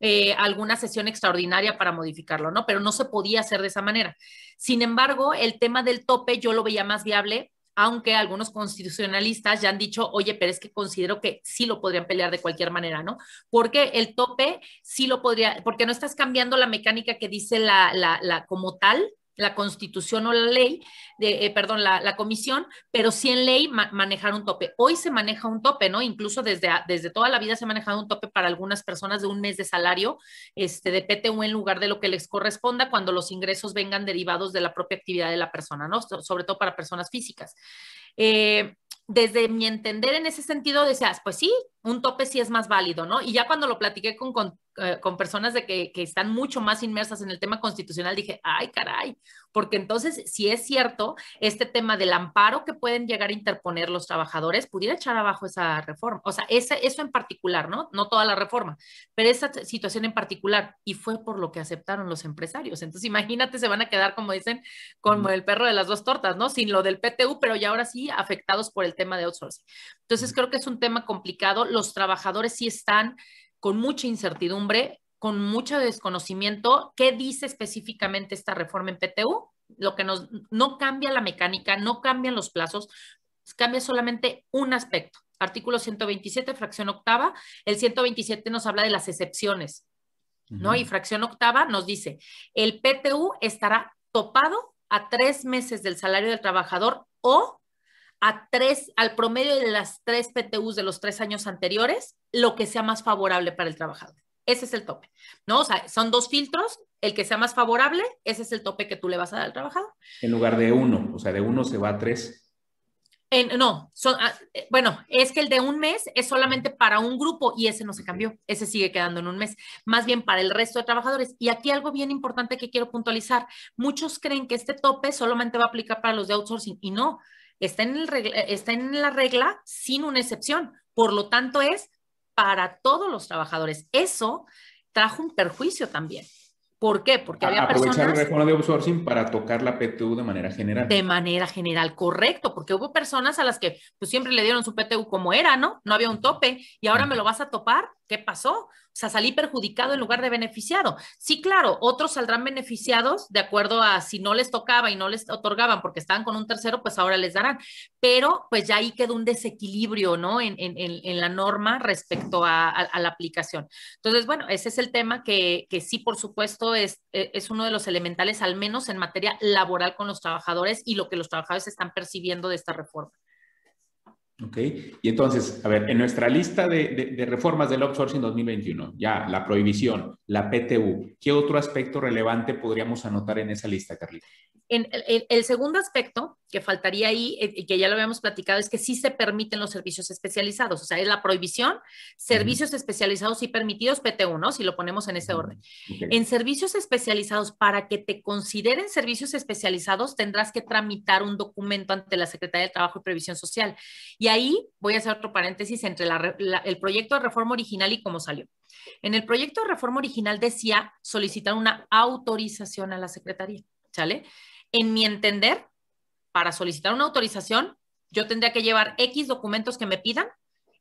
eh, alguna sesión extraordinaria para modificarlo, ¿no? Pero no se podía hacer de esa manera. Sin embargo, el tema del tope yo lo veía más viable aunque algunos constitucionalistas ya han dicho, oye, pero es que considero que sí lo podrían pelear de cualquier manera, ¿no? Porque el tope sí lo podría, porque no estás cambiando la mecánica que dice la, la, la como tal, la constitución o la ley, de, eh, perdón, la, comisión, pero sí en ley manejar un tope. Hoy se maneja un tope, ¿no? Incluso desde, desde toda la vida se ha manejado un tope para algunas personas de un mes de salario este, de PTU en lugar de lo que les corresponda cuando los ingresos vengan derivados de la propia actividad de la persona, ¿no? Sobre todo para personas físicas. Eh, desde mi entender en ese sentido, decías, pues sí, un tope sí es más válido, ¿no? Y ya cuando lo platiqué con, eh, personas de que, que, están mucho más inmersas en el tema constitucional, dije, ay, caray, porque entonces, si es cierto, este tema del amparo que pueden llegar a interponer los trabajadores, pudiera echar abajo esa reforma, o sea, ese, eso en particular, ¿no? No toda la reforma, pero esa situación en particular, y fue por lo que aceptaron los empresarios. Entonces, imagínate, se van a quedar, como dicen, como el perro de las dos tortas, ¿no? Sin lo del PTU, pero ya ahora sí afectados por el tema de outsourcing. Entonces, creo que es un tema complicado. Los trabajadores sí están con mucha incertidumbre, con mucho desconocimiento. ¿Qué dice específicamente esta reforma en PTU? Lo que nos, no cambia la mecánica, no cambian los plazos, cambia solamente un aspecto. Artículo 127, fracción octava. El 127 nos habla de las excepciones, ¿no? Y fracción octava nos dice, el PTU estará topado a tres meses del salario del trabajador o a tres, al promedio de las tres PTUs de los tres años anteriores, lo que sea más favorable para el trabajador. Ese es el tope, ¿no? O sea, son dos filtros, el que sea más favorable, ese es el tope que tú le vas a dar al trabajador. En lugar de uno, o sea, de uno se va a tres. no, son, ah, eh, bueno, es que el de un mes es solamente para un grupo y ese no se cambió, ese sigue quedando en un mes, más bien para el resto de trabajadores. Y aquí algo bien importante que quiero puntualizar, muchos creen que este tope solamente va a aplicar para los de outsourcing y no, está en, el está en la regla sin una excepción. Por lo tanto, es para todos los trabajadores. Eso trajo un perjuicio también. ¿Por qué? Porque había Aprovechar personas... la reforma de outsourcing para tocar la PTU de manera general. De manera general, correcto, porque hubo personas a las que pues siempre le dieron su PTU como era, ¿no? No había un tope y ahora me lo vas a topar. ¿Qué pasó? Sea, salí perjudicado en lugar de beneficiado. Sí, claro, otros saldrán beneficiados de acuerdo a si no les tocaba y no les otorgaban porque estaban con un tercero, pues ahora les darán. Pero pues ya ahí quedó un desequilibrio, ¿no? En, en, en la norma respecto a, a, la aplicación. Entonces, bueno, ese es el tema que, que sí, por supuesto, es, e, es uno de los elementales, al menos en materia laboral con los trabajadores y lo que los trabajadores están percibiendo de esta reforma. ¿Ok? Y entonces, a ver, en nuestra lista de, de, reformas del outsourcing 2021, ya la prohibición, la PTU, ¿qué otro aspecto relevante podríamos anotar en esa lista, Carlita? En el, segundo aspecto que faltaría ahí, eh, que ya lo habíamos platicado, es que sí se permiten los servicios especializados, o sea, es la prohibición, servicios especializados y permitidos, PTU, ¿no? Si lo ponemos en ese orden. En servicios especializados, para que te consideren servicios especializados, tendrás que tramitar un documento ante la Secretaría de Trabajo y Previsión Social. Y ahí voy a hacer otro paréntesis entre el proyecto de reforma original y cómo salió. En el proyecto de reforma original decía solicitar una autorización a la Secretaría, ¿sale? En mi entender, para solicitar una autorización, yo tendría que llevar X documentos que me pidan,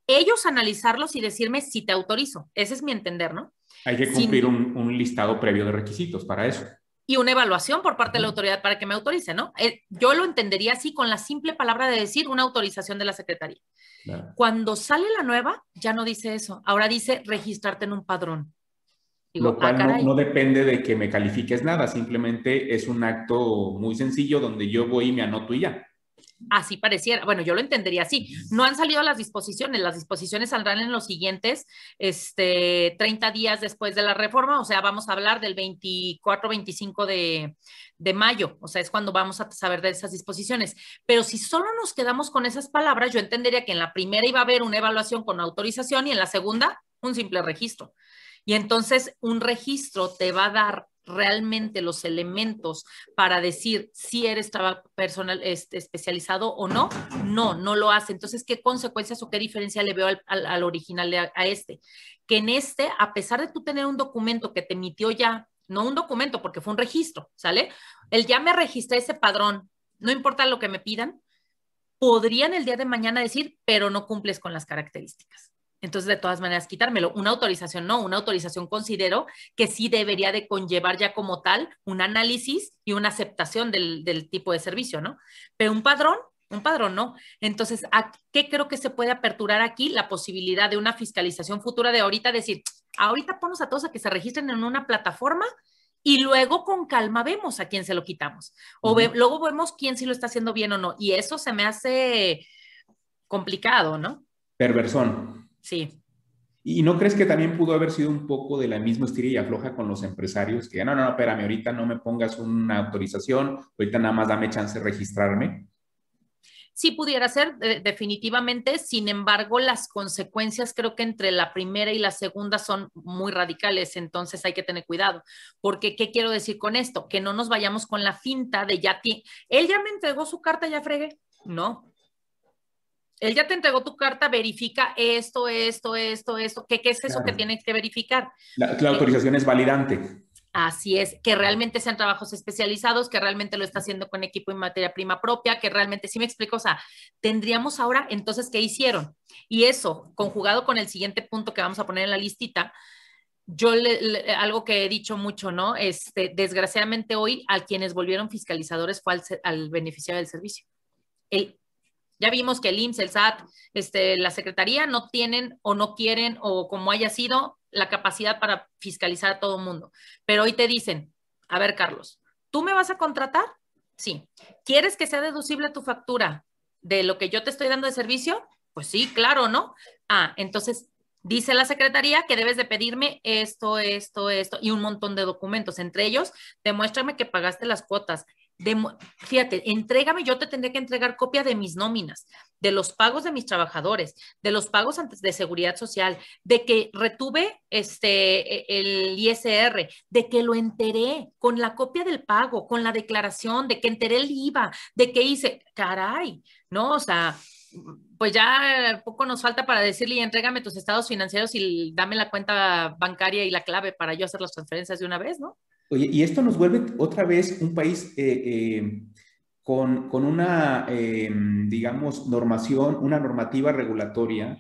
ellos analizarlos y decirme si te autorizo. Ese es mi entender, ¿no? Hay que cumplir un, listado previo de requisitos para eso. Y una evaluación por parte de la autoridad para que me autorice, ¿no? Eh, yo lo entendería así con la simple palabra de decir una autorización de la Secretaría. Cuando sale la nueva, ya no dice eso. Ahora dice registrarte en un padrón lo ah, cual no, depende de que me califiques nada, simplemente es un acto muy sencillo donde yo voy y me anoto y ya. Así pareciera, bueno, yo lo entendería así. No han salido las disposiciones, las disposiciones saldrán en los siguientes este, 30 días después de la reforma, o sea, vamos a hablar del 24-25 de, de mayo, o sea, es cuando vamos a saber de esas disposiciones. Pero si solo nos quedamos con esas palabras, yo entendería que en la primera iba a haber una evaluación con autorización y en la segunda un simple registro. Y entonces un registro te va a dar realmente los elementos para decir si eres personal este, especializado o no, no, no lo hace. Entonces, ¿qué consecuencias o qué diferencia le veo al, original a, este? Que en este, a pesar de tú tener un documento que te emitió ya, no un documento porque fue un registro, ¿sale? El ya me registré ese padrón, no importa lo que me pidan, podrían el día de mañana decir, pero no cumples con las características. Entonces, de todas maneras, quitármelo. Una autorización no, una autorización considero que sí debería de conllevar ya como tal un análisis y una aceptación del, del tipo de servicio, ¿no? Pero un padrón, un padrón no. Entonces, ¿a qué creo que se puede aperturar aquí? La posibilidad de una fiscalización futura de ahorita decir, ahorita ponemos a todos a que se registren en una plataforma y luego con calma vemos a quién se lo quitamos. O luego vemos quién sí lo está haciendo bien o no. Y eso se me hace complicado, ¿no? Perversón. Sí. ¿Y no crees que también pudo haber sido un poco de la misma estira y afloja con los empresarios? Que no, no, no, espérame, ahorita no me pongas una autorización, ahorita nada más dame chance de registrarme. Sí pudiera ser, definitivamente. Sin embargo, las consecuencias creo que entre la primera y la segunda son muy radicales, entonces hay que tener cuidado. Porque, ¿qué quiero decir con esto? Que no nos vayamos con la finta de ya, él ya me entregó su carta, ya fregué. No, él ya te entregó tu carta, verifica esto, esto, esto, esto. ¿Qué, qué es eso que tienes que verificar? La, autorización es validante. Así es, que realmente sean trabajos especializados, que realmente lo está haciendo con equipo y materia prima propia, que realmente, sí me explico, o sea, tendríamos ahora, entonces, ¿qué hicieron? Y eso, conjugado con el siguiente punto que vamos a poner en la listita, yo algo que he dicho mucho, ¿no? Este, desgraciadamente hoy a quienes volvieron fiscalizadores fue al, al beneficiario del servicio. El ya vimos que el IMSS, el SAT, este, la Secretaría no tienen o no quieren o como haya sido la capacidad para fiscalizar a todo el mundo. Pero hoy te dicen, a ver, Carlos, ¿tú me vas a contratar? Sí. ¿Quieres que sea deducible tu factura de lo que yo te estoy dando de servicio? Pues sí, claro, ¿no? Ah, entonces dice la secretaría que debes de pedirme esto, esto, esto y un montón de documentos. Entre ellos, demuéstrame que pagaste las cuotas, fíjate, entrégame, yo te tendré que entregar copia de mis nóminas, de los pagos de mis trabajadores, de los pagos antes de seguridad social, de que retuve este e, el ISR, de que lo enteré con la copia del pago, con la declaración, de que enteré el IVA, de que hice, caray, ¿no? O sea, pues ya poco nos falta para decirle entrégame tus estados financieros y dame la cuenta bancaria y la clave para yo hacer las transferencias de una vez, ¿no? Oye, y esto nos vuelve otra vez un país eh, eh, con, una, eh, digamos, normación, una normativa regulatoria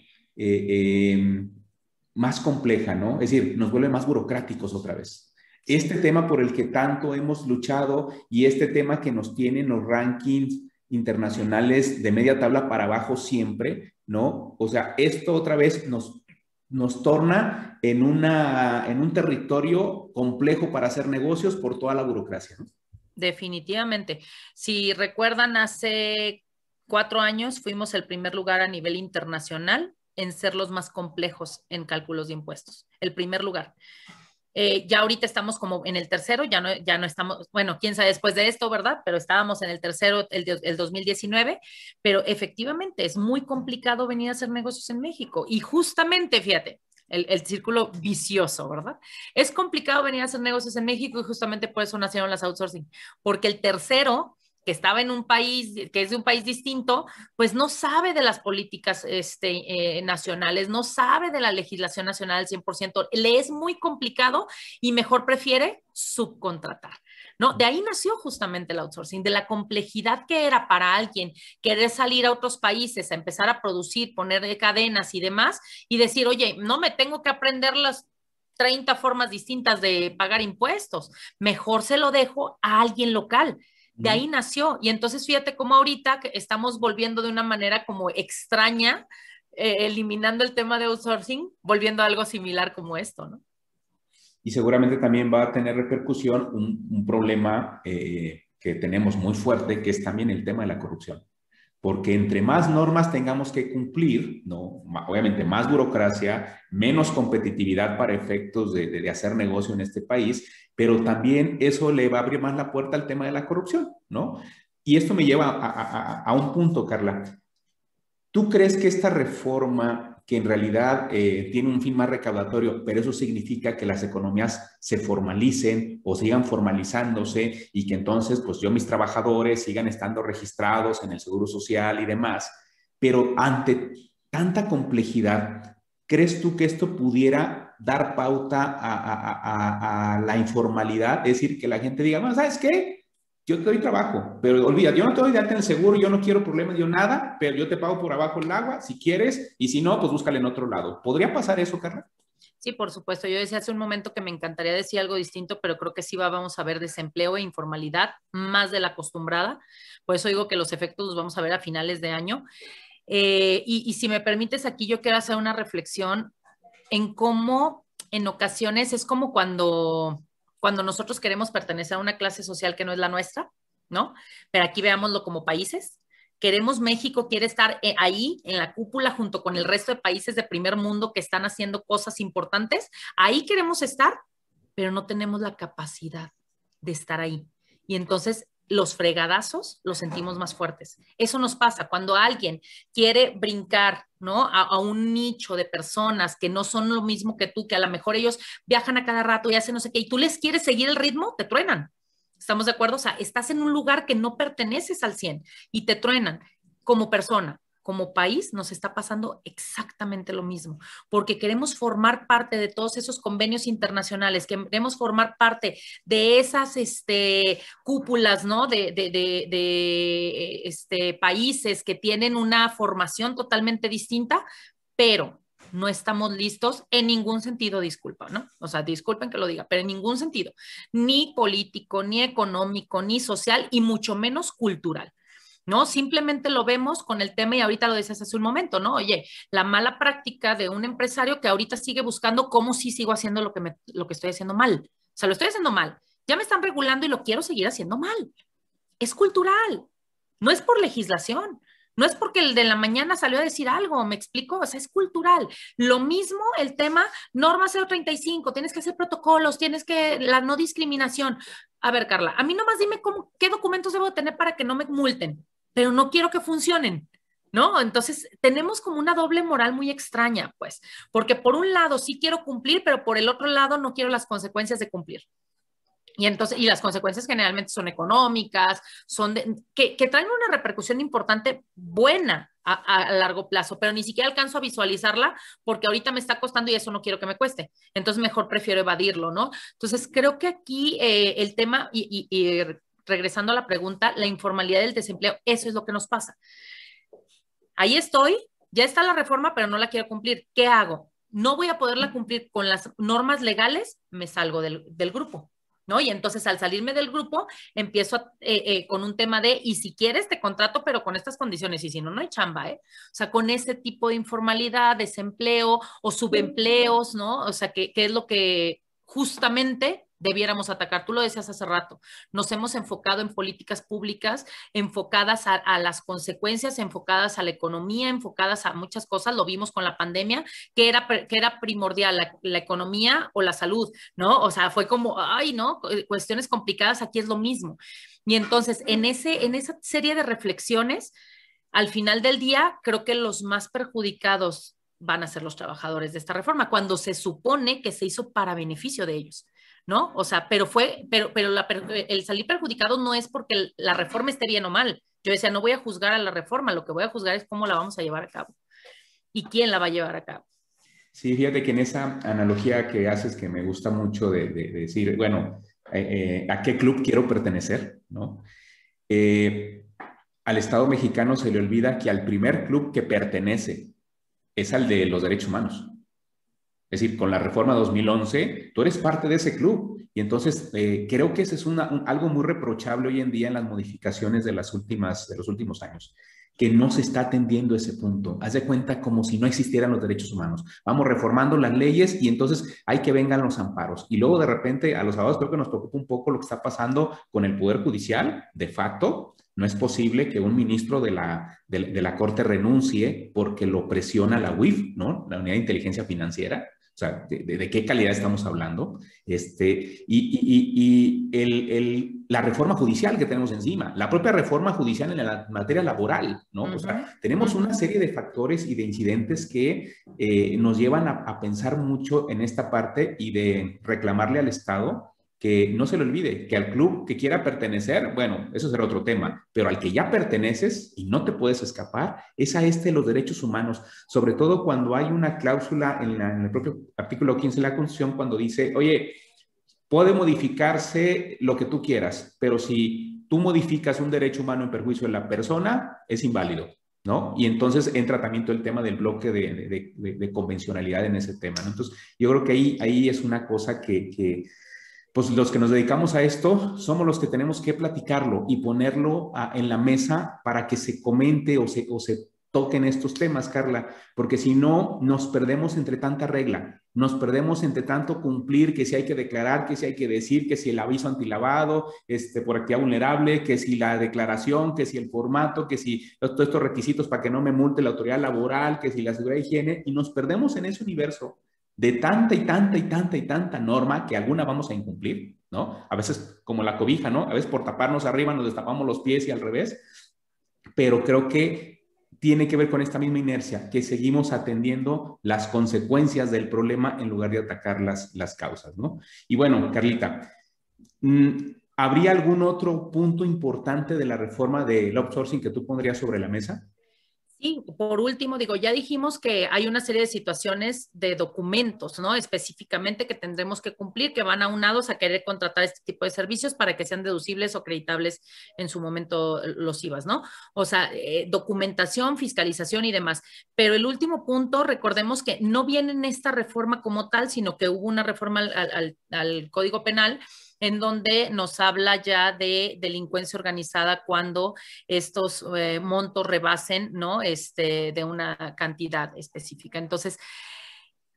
más compleja, ¿no? Es decir, nos vuelve más burocráticos otra vez. Este tema por el que tanto hemos luchado y este tema que nos tiene en los rankings internacionales de media tabla para abajo siempre, ¿no? O sea, esto otra vez nos nos torna en, una, en un territorio complejo para hacer negocios por toda la burocracia. Definitivamente. Si recuerdan, hace cuatro años fuimos el primer lugar a nivel internacional en ser los más complejos en cálculos de impuestos. El primer lugar. Eh, ya ahorita estamos como en el tercero, ya no, ya no estamos, bueno, quién sabe después de esto, ¿verdad? Pero estábamos en el tercero, el, el 2019, pero efectivamente es muy complicado venir a hacer negocios en México. Y justamente, fíjate, el, el, círculo vicioso, ¿verdad? Es complicado venir a hacer negocios en México y justamente por eso nacieron las outsourcing, porque el tercero que estaba en un país, que es de un país distinto, pues no sabe de las políticas este, eh, nacionales, no sabe de la legislación nacional al 100%, le es muy complicado y mejor prefiere subcontratar. ¿no? De ahí nació justamente el outsourcing, de la complejidad que era para alguien querer salir a otros países, a empezar a producir, poner cadenas y demás, y decir, oye, no me tengo que aprender las 30 formas distintas de pagar impuestos, mejor se lo dejo a alguien local de ahí nació. Y entonces fíjate cómo ahorita estamos volviendo de una manera como extraña, eh, eliminando el tema de outsourcing, volviendo a algo similar como esto, ¿no? Y seguramente también va a tener repercusión un, problema eh, que tenemos muy fuerte, que es también el tema de la corrupción. Porque entre más normas tengamos que cumplir, ¿no? obviamente más burocracia, menos competitividad para efectos de, de hacer negocio en este país, pero también eso le va a abrir más la puerta al tema de la corrupción, ¿no? Y esto me lleva a, un punto, Carla. ¿Tú crees que esta reforma, que en realidad eh, tiene un fin más recaudatorio, pero eso significa que las economías se formalicen o sigan formalizándose y que entonces, pues yo, mis trabajadores sigan estando registrados en el Seguro Social y demás, pero ante tanta complejidad, ¿crees tú que esto pudiera dar pauta a, la informalidad, es decir, que la gente diga, ¿sabes qué? yo te doy trabajo, pero olvida, yo no te doy de el seguro, yo no quiero problemas, yo nada, pero yo te pago por abajo el agua si quieres, y si no, pues búscale en otro lado. ¿Podría pasar eso, Carla? Sí, por supuesto. Yo decía hace un momento que me encantaría decir algo distinto, pero creo que sí va, vamos a ver desempleo e informalidad más de la acostumbrada. Por eso digo que los efectos los vamos a ver a finales de año. Eh, y, si me permites, aquí yo quiero hacer una reflexión en cómo en ocasiones es como cuando, cuando nosotros queremos pertenecer a una clase social que no es la nuestra, ¿no? Pero aquí veámoslo como países queremos México, quiere estar eh, ahí en la cúpula junto con el resto de países de primer mundo que están haciendo cosas importantes. Ahí queremos estar, pero no tenemos la capacidad de estar ahí. Y entonces los fregadazos los sentimos más fuertes. Eso nos pasa cuando alguien quiere brincar, ¿no? A, un nicho de personas que no son lo mismo que tú, que a lo mejor ellos viajan a cada rato y hacen no sé qué, y tú les quieres seguir el ritmo, te truenan. ¿Estamos de acuerdo? O sea, estás en un lugar que no perteneces al 100 y te truenan como persona. Como país nos está pasando exactamente lo mismo, porque queremos formar parte de todos esos convenios internacionales, queremos formar parte de esas este, cúpulas, ¿no? De, de, este, países que tienen una formación totalmente distinta, pero no estamos listos en ningún sentido, disculpa, ¿no? O sea, disculpen que lo diga, pero en ningún sentido, ni político, ni económico, ni social, y mucho menos cultural. ¿No? Simplemente lo vemos con el tema y ahorita lo decías hace un momento, ¿no? Oye, la mala práctica de un empresario que ahorita sigue buscando cómo sí sigo haciendo lo que, me, lo que estoy haciendo mal. O sea, lo estoy haciendo mal. Ya me están regulando y lo quiero seguir haciendo mal. Es cultural, no es por legislación. No es porque el de la mañana salió a decir algo, me explico, o sea, es cultural. Lo mismo el tema norma 035, tienes que hacer protocolos, tienes que la no discriminación. A ver, Carla, a mí nomás dime cómo, qué documentos debo tener para que no me multen, pero no quiero que funcionen. ¿No? Entonces, tenemos como una doble moral muy extraña, pues, porque por un lado sí quiero cumplir, pero por el otro lado no quiero las consecuencias de cumplir. Y entonces, y las consecuencias generalmente son económicas, son que, traen una repercusión importante buena a, largo plazo, pero ni siquiera alcanzo a visualizarla porque ahorita me está costando y eso no quiero que me cueste. Entonces, mejor prefiero evadirlo, ¿no? Entonces, creo que aquí eh, el tema, y regresando a la pregunta, la informalidad del desempleo, eso es lo que nos pasa. Ahí estoy, ya está la reforma, pero no la quiero cumplir. ¿Qué hago? No voy a poderla cumplir con las normas legales, me salgo del, del grupo ¿no? Y entonces al salirme del grupo, empiezo eh, eh, con un tema de, y si quieres, te contrato, pero con estas condiciones, y si no, no hay chamba, ¿eh? O sea, con ese tipo de informalidad, desempleo o subempleos, ¿no? O sea, que, que es lo que justamente debiéramos atacar. Tú lo decías hace rato, nos hemos enfocado en políticas públicas enfocadas a, las consecuencias, enfocadas a la economía, enfocadas a muchas cosas. Lo vimos con la pandemia, que era, que era primordial, la, economía o la salud, ¿no? O sea, fue como, ay, ¿no? Cuestiones complicadas, aquí es lo mismo. Y entonces, en, ese, en esa serie de reflexiones, al final del día, creo que los más perjudicados van a ser los trabajadores de esta reforma, cuando se supone que se hizo para beneficio de ellos. ¿No? O sea, pero fue, pero, pero el salir perjudicado no es porque la reforma esté bien o mal. Yo decía, no voy a juzgar a la reforma, lo que voy a juzgar es cómo la vamos a llevar a cabo y quién la va a llevar a cabo. Sí, fíjate que en esa analogía que haces, que me gusta mucho de, decir, bueno, eh, eh, ¿a qué club quiero pertenecer? ¿no? Eh, al Estado mexicano se le olvida que al primer club que pertenece es al de los derechos humanos. Es decir, con la reforma 2011, tú eres parte de ese club. Y entonces eh, creo que ese es algo muy reprochable hoy en día en las modificaciones de, las últimas, de los últimos años, que no se está atendiendo ese punto. Haz de cuenta como si no existieran los derechos humanos. Vamos reformando las leyes y entonces hay que vengan los amparos. Y luego de repente a los abogados creo que nos preocupa un poco lo que está pasando con el Poder Judicial, de facto. No es posible que un ministro de la, de la Corte renuncie porque lo presiona la UIF, ¿no? La Unidad de Inteligencia Financiera o sea, de, qué calidad estamos hablando, este, y, el, la reforma judicial que tenemos encima, la propia reforma judicial en la materia laboral, ¿no? O sea, tenemos una serie de factores y de incidentes que eh, nos llevan a, a pensar mucho en esta parte y de reclamarle al Estado que no se le olvide que al club que quiera pertenecer, bueno, eso será otro tema, pero al que ya perteneces y no te puedes escapar, es a este los derechos humanos, sobre todo cuando hay una cláusula en, el propio artículo 15 de la Constitución cuando dice, oye, puede modificarse lo que tú quieras, pero si tú modificas un derecho humano en perjuicio de la persona, es inválido. ¿no? Y entonces entra también todo el tema del bloque de, convencionalidad en ese tema, ¿no? Entonces, yo creo que ahí, ahí es una cosa que, pues los que nos dedicamos a esto somos los que tenemos que platicarlo y ponerlo en la mesa para que se comente o se, o se toquen estos temas, Carla, porque si no, nos perdemos entre tanta regla, nos perdemos entre tanto cumplir, que si hay que declarar, que si hay que decir, que si el aviso antilavado, este, por actividad vulnerable, que si la declaración, que si el formato, que si todos estos requisitos para que no me multe la autoridad laboral, que si la seguridad de higiene, y nos perdemos en ese universo de tanta y tanta y tanta y tanta norma que alguna vamos a incumplir, ¿no? A veces como la cobija, ¿no? A veces por taparnos arriba nos destapamos los pies y al revés, pero creo que tiene que ver con esta misma inercia, que seguimos atendiendo las consecuencias del problema en lugar de atacar las, las causas, ¿no? Y bueno, Carlita, mm, ¿habría algún otro punto importante de la reforma del outsourcing que tú pondrías sobre la mesa? Sí, por último, digo, ya dijimos que hay una serie de situaciones de documentos, ¿no? Específicamente que tendremos que cumplir, que van aunados a querer contratar este tipo de servicios para que sean deducibles o acreditables en su momento los IVAs, ¿no? O sea, eh, documentación, fiscalización y demás. Pero el último punto, recordemos que no viene en esta reforma como tal, sino que hubo una reforma al Código Penal en donde nos habla ya de delincuencia organizada cuando estos eh, montos rebasen, ¿no? Este, de una cantidad específica. Entonces,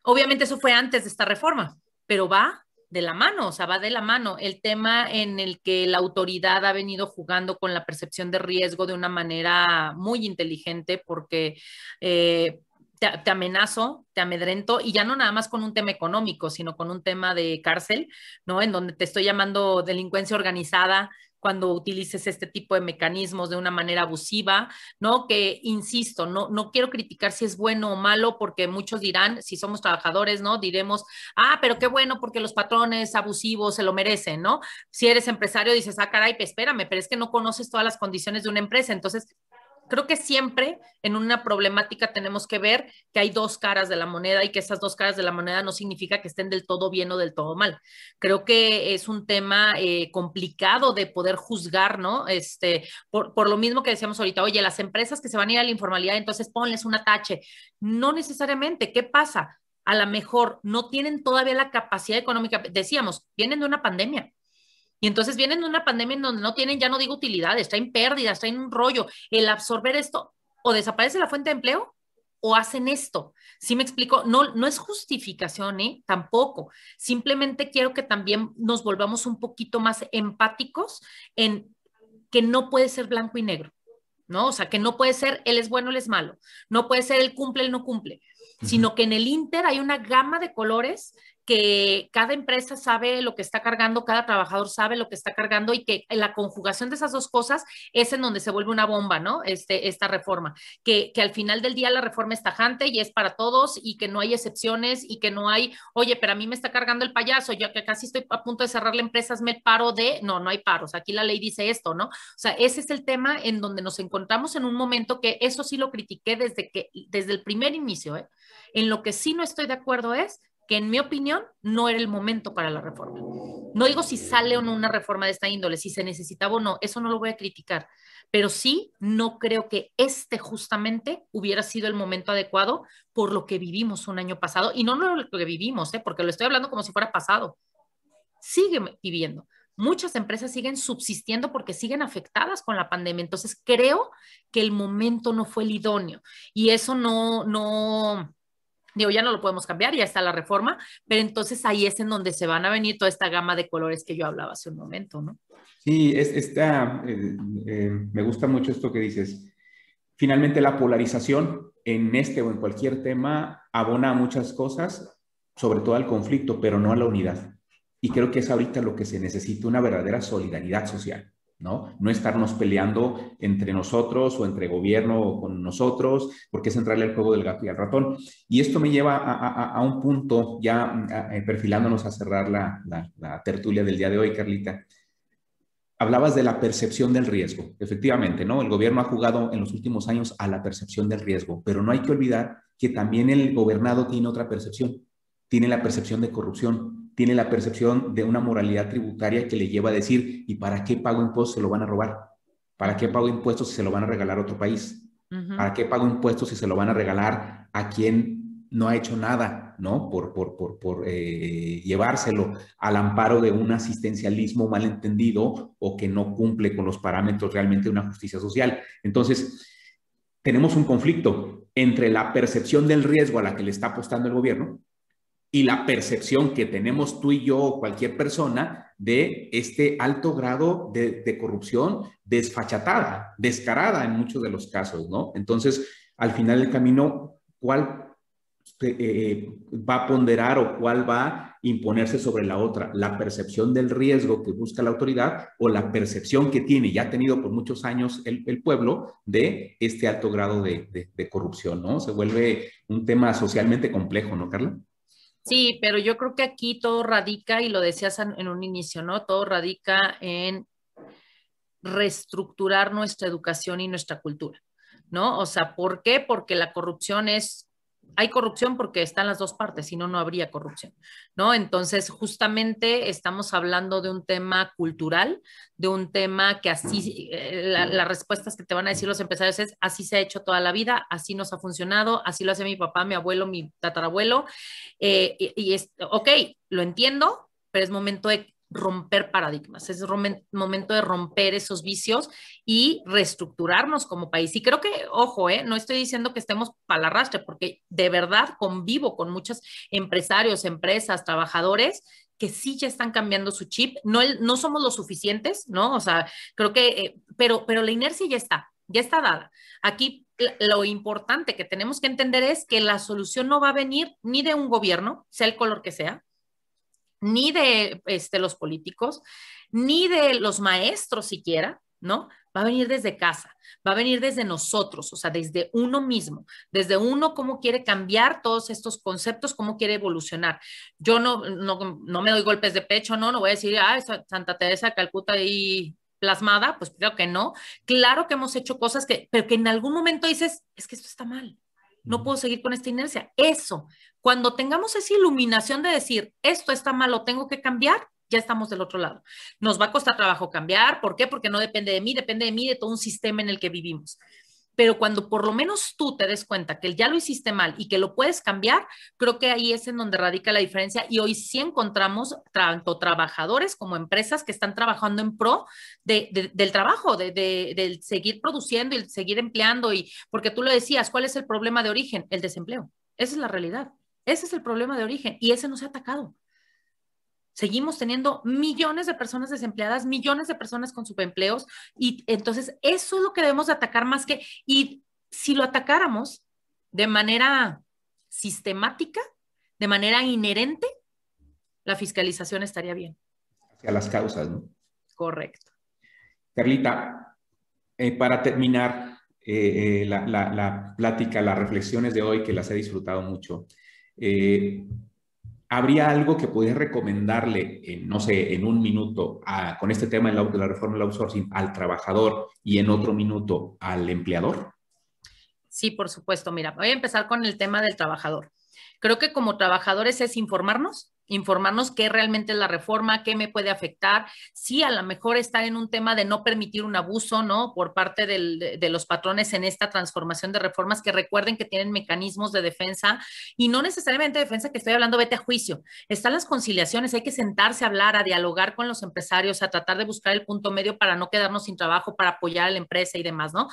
obviamente eso fue antes de esta reforma, pero va de la mano, o sea, va de la mano. El tema en el que la autoridad ha venido jugando con la percepción de riesgo de una manera muy inteligente, porque eh, te, amenazo, te amedrento, y ya no nada más con un tema económico, sino con un tema de cárcel, ¿no? En donde te estoy llamando delincuencia organizada cuando utilices este tipo de mecanismos de una manera abusiva, ¿no? Que, insisto, no, no quiero criticar si es bueno o malo, porque muchos dirán, si somos trabajadores, ¿no? Diremos, ah, pero qué bueno porque los patrones abusivos se lo merecen, ¿no? Si eres empresario, dices, ah, caray, pues espérame, pero es que no conoces todas las condiciones de una empresa, entonces creo que siempre en una problemática tenemos que ver que hay dos caras de la moneda y que esas dos caras de la moneda no significa que estén del todo bien o del todo mal. Creo que es un tema eh, complicado de poder juzgar, ¿no? Este, por, por, lo mismo que decíamos ahorita, oye, las empresas que se van a ir a la informalidad, entonces ponles un atache. No necesariamente. ¿Qué pasa? A lo mejor no tienen todavía la capacidad económica. Decíamos, vienen de una pandemia y entonces vienen de una pandemia en donde no tienen, ya no digo utilidades, traen pérdidas, traen un rollo. El absorber esto, o desaparece la fuente de empleo, o hacen esto. ¿Sí me explico? No, no es justificación, ¿eh? Tampoco. Simplemente quiero que también nos volvamos un poquito más empáticos en que no puede ser blanco y negro, ¿no? O sea, que no puede ser él es bueno, él es malo. No puede ser él cumple, él no cumple. Sino que en el Inter hay una gama de colores que cada empresa sabe lo que está cargando, cada trabajador sabe lo que está cargando y que la conjugación de esas dos cosas es en donde se vuelve una bomba, ¿no? Este, esta reforma, que, que al final del día la reforma es tajante y es para todos y que no hay excepciones y que no hay, oye, pero a mí me está cargando el payaso, yo que casi estoy a punto de cerrar la empresa, me paro de, no, no hay paros, aquí la ley dice esto, ¿no? O sea, ese es el tema en donde nos encontramos en un momento que eso sí lo critiqué desde que, desde el primer inicio, ¿eh? En lo que sí no estoy de acuerdo es que en mi opinión no era el momento para la reforma. No digo si sale o no una reforma de esta índole, si se necesitaba o no, eso no lo voy a criticar, pero sí no creo que este justamente hubiera sido el momento adecuado por lo que vivimos un año pasado, y no lo que vivimos, ¿eh? porque lo estoy hablando como si fuera pasado. Sigue viviendo. Muchas empresas siguen subsistiendo porque siguen afectadas con la pandemia. Entonces, creo que el momento no fue el idóneo y eso no, no, Digo, ya no lo podemos cambiar, ya está la reforma, pero entonces ahí es en donde se van a venir toda esta gama de colores que yo hablaba hace un momento, ¿no? Sí, es, está, eh, eh, me gusta mucho esto que dices. Finalmente, la polarización en este o en cualquier tema abona muchas cosas, sobre todo al conflicto, pero no a la unidad. Y creo que es ahorita lo que se necesita, una verdadera solidaridad social. ¿No? No estarnos peleando entre nosotros o entre gobierno o con nosotros, porque es entrarle al juego del gato y al ratón. Y esto me lleva a, un punto, ya eh, perfilándonos a cerrar la, la, tertulia del día de hoy, Carlita. Hablabas de la percepción del riesgo. Efectivamente, ¿no? El gobierno ha jugado en los últimos años a la percepción del riesgo, pero no hay que olvidar que también el gobernado tiene otra percepción. Tiene la percepción de corrupción, tiene la percepción de una moralidad tributaria que le lleva a decir, ¿y para qué pago impuestos si se lo van a robar? ¿Para qué pago impuestos si se lo van a regalar a otro país? ¿Para qué pago impuestos si se lo van a regalar a quien no ha hecho nada, ¿no? Por, por, por, por eh, llevárselo al amparo de un asistencialismo malentendido o que no cumple con los parámetros realmente de una justicia social. Entonces, tenemos un conflicto entre la percepción del riesgo a la que le está apostando el gobierno y la percepción que tenemos tú y yo o cualquier persona de este alto grado de, corrupción desfachatada, descarada en muchos de los casos, ¿no? Entonces, al final del camino, ¿cuál eh, va a ponderar o cuál va a imponerse sobre la otra? ¿La percepción del riesgo que busca la autoridad o la percepción que tiene, ya ha tenido por muchos años el, pueblo, de este alto grado de, de corrupción, ¿no? Se vuelve un tema socialmente complejo, ¿no, Carla? Sí, pero yo creo que aquí todo radica, y lo decías en un inicio, ¿no? Todo radica en reestructurar nuestra educación y nuestra cultura, ¿no? O sea, ¿por qué? Porque la corrupción es hay corrupción porque están las dos partes, si no, no habría corrupción, ¿no? Entonces, justamente estamos hablando de un tema cultural, de un tema que así, eh, las respuestas que te van a decir los empresarios es, así se ha hecho toda la vida, así nos ha funcionado, así lo hace mi papá, mi abuelo, mi tatarabuelo, eh, y, y es, ok, lo entiendo, pero es momento de romper paradigmas, es momento de romper esos vicios y reestructurarnos como país. Y creo que, ojo, ¿eh? no estoy diciendo que estemos para la rastre, porque de verdad convivo con muchos empresarios, empresas, trabajadores que sí ya están cambiando su chip. No, no somos los suficientes, ¿no? O sea, creo que, eh, pero, pero la inercia ya está, ya está dada. Aquí lo importante que tenemos que entender es que la solución no va a venir ni de un gobierno, sea el color que sea, ni de este, los políticos, ni de los maestros siquiera, ¿no? Va a venir desde casa, va a venir desde nosotros, o sea, desde uno mismo, desde uno cómo quiere cambiar todos estos conceptos, cómo quiere evolucionar. Yo no, no, me doy golpes de pecho, no, no voy a decir, ah, Santa Teresa Calcuta y plasmada, pues creo que no. Claro que hemos hecho cosas que, pero que en algún momento dices, es que esto está mal, no puedo seguir con esta inercia. Eso, cuando tengamos esa iluminación de decir, esto está mal, lo tengo que cambiar, ya estamos del otro lado. Nos va a costar trabajo cambiar. ¿Por qué? Porque no depende de mí, depende de mí, de todo un sistema en el que vivimos. Pero cuando por lo menos tú te des cuenta que ya lo hiciste mal y que lo puedes cambiar, creo que ahí es en donde radica la diferencia. Y hoy sí encontramos tanto trabajadores como empresas que están trabajando en pro del trabajo, de, de seguir produciendo y seguir empleando. Y porque tú lo decías, ¿cuál es el problema de origen? El desempleo. Esa es la realidad. Ese es el problema de origen y ese no se ha atacado. Seguimos teniendo millones de personas desempleadas, millones de personas con subempleos y entonces eso es lo que debemos de atacar más que, y si lo atacáramos de manera sistemática, de manera inherente, la fiscalización estaría bien. Hacia las causas, ¿no? Correcto. Carlita, eh, para terminar eh, eh, la, la, plática, las reflexiones de hoy, que las he disfrutado mucho, ¿Habría algo que pudieras recomendarle, no sé, en un minuto con este tema la, de la reforma del outsourcing al trabajador y en otro minuto al empleador? Sí, por supuesto. Mira, voy a empezar con el tema del trabajador. Creo que como trabajadores es informarnos, informarnos qué realmente es la reforma, qué me puede afectar, sí, a lo mejor estar en un tema de no permitir un abuso, ¿no? Por parte de, los patrones en esta transformación de reformas que recuerden que tienen mecanismos de defensa y no necesariamente defensa que estoy hablando, vete a juicio. Están las conciliaciones, hay que sentarse a hablar, a dialogar con los empresarios, a tratar de buscar el punto medio para no quedarnos sin trabajo, para apoyar a la empresa y demás, ¿no?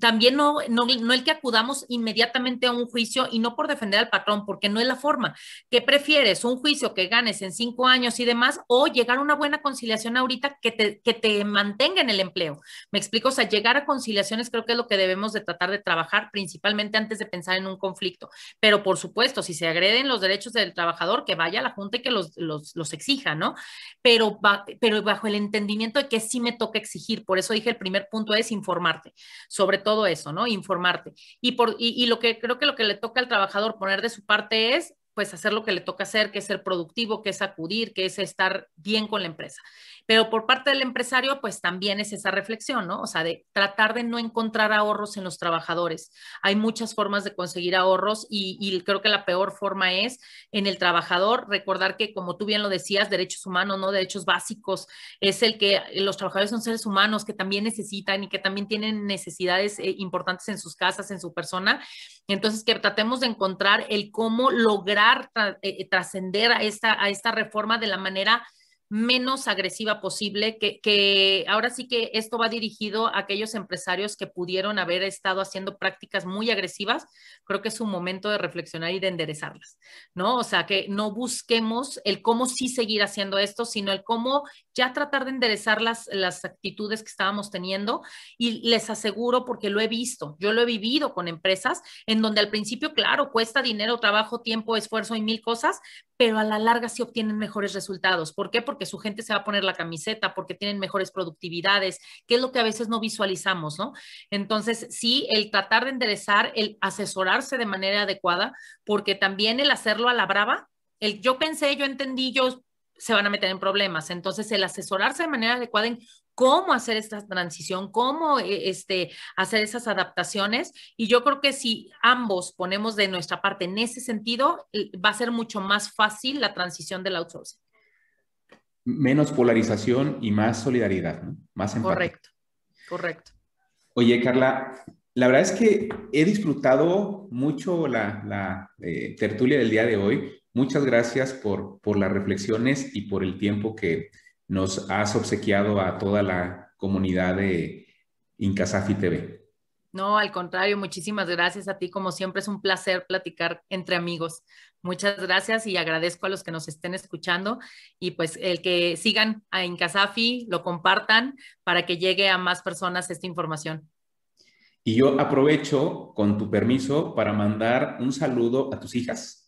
También no, no, no el que acudamos inmediatamente a un juicio y no por defender al patrón, porque no es la forma. ¿Qué prefieres? ¿Un juicio que ganes en cinco años y demás, o llegar a una buena conciliación ahorita que te, que te mantenga en el empleo. Me explico, o sea, llegar a conciliaciones creo que es lo que debemos de tratar de trabajar principalmente antes de pensar en un conflicto. Pero por supuesto, si se agreden los derechos del trabajador, que vaya a la Junta y que los, los, los exija, ¿no? Pero, pero bajo el entendimiento de que sí me toca exigir. Por eso dije, el primer punto es informarte sobre todo eso, ¿no? Informarte. Y, por, y, y lo que creo que lo que le toca al trabajador poner de su parte es pues hacer lo que le toca hacer, que es ser productivo, que es acudir, que es estar bien con la empresa. Pero por parte del empresario, pues también es esa reflexión, ¿no? O sea, de tratar de no encontrar ahorros en los trabajadores. Hay muchas formas de conseguir ahorros y, creo que la peor forma es en el trabajador, recordar que, como tú bien lo decías, derechos humanos, ¿no? Derechos básicos, es el que los trabajadores son seres humanos que también necesitan y que también tienen necesidades eh, importantes en sus casas, en su persona. Entonces, que tratemos de encontrar el cómo lograr eh, trascender a esta, a esta reforma de la manera menos agresiva posible, que, que, ahora sí que esto va dirigido a aquellos empresarios que pudieron haber estado haciendo prácticas muy agresivas, creo que es un momento de reflexionar y de enderezarlas, ¿no? O sea, que no busquemos el cómo sí seguir haciendo esto, sino el cómo ya tratar de enderezar las, las actitudes que estábamos teniendo y les aseguro, porque lo he visto, yo lo he vivido con empresas en donde al principio, claro, cuesta dinero, trabajo, tiempo, esfuerzo y mil cosas, pero a la larga sí obtienen mejores resultados. ¿Por qué? Porque su gente se va a poner la camiseta, porque tienen mejores productividades, que es lo que a veces no visualizamos, ¿no? Entonces, sí, el tratar de enderezar, el asesorarse de manera adecuada, porque también el hacerlo a la brava, el yo pensé, yo entendí, yo se van a meter en problemas. Entonces, el asesorarse de manera adecuada en cómo hacer esta transición, cómo eh, este, hacer esas adaptaciones. Y yo creo que si ambos ponemos de nuestra parte en ese sentido, va a ser mucho más fácil la transición del outsourcing. Menos polarización y más solidaridad, ¿no? Más empatía. Correcto, correcto. Oye, Carla, la verdad es que he disfrutado mucho la, eh, tertulia del día de hoy. Muchas gracias por, por las reflexiones y por el tiempo que, nos has obsequiado a toda la comunidad de Incasafi TV. No, al contrario, muchísimas gracias a ti. Como siempre es un placer platicar entre amigos. Muchas gracias y agradezco a los que nos estén escuchando y pues el que sigan a Incasafi, lo compartan para que llegue a más personas esta información. Y yo aprovecho, con tu permiso, para mandar un saludo a tus hijas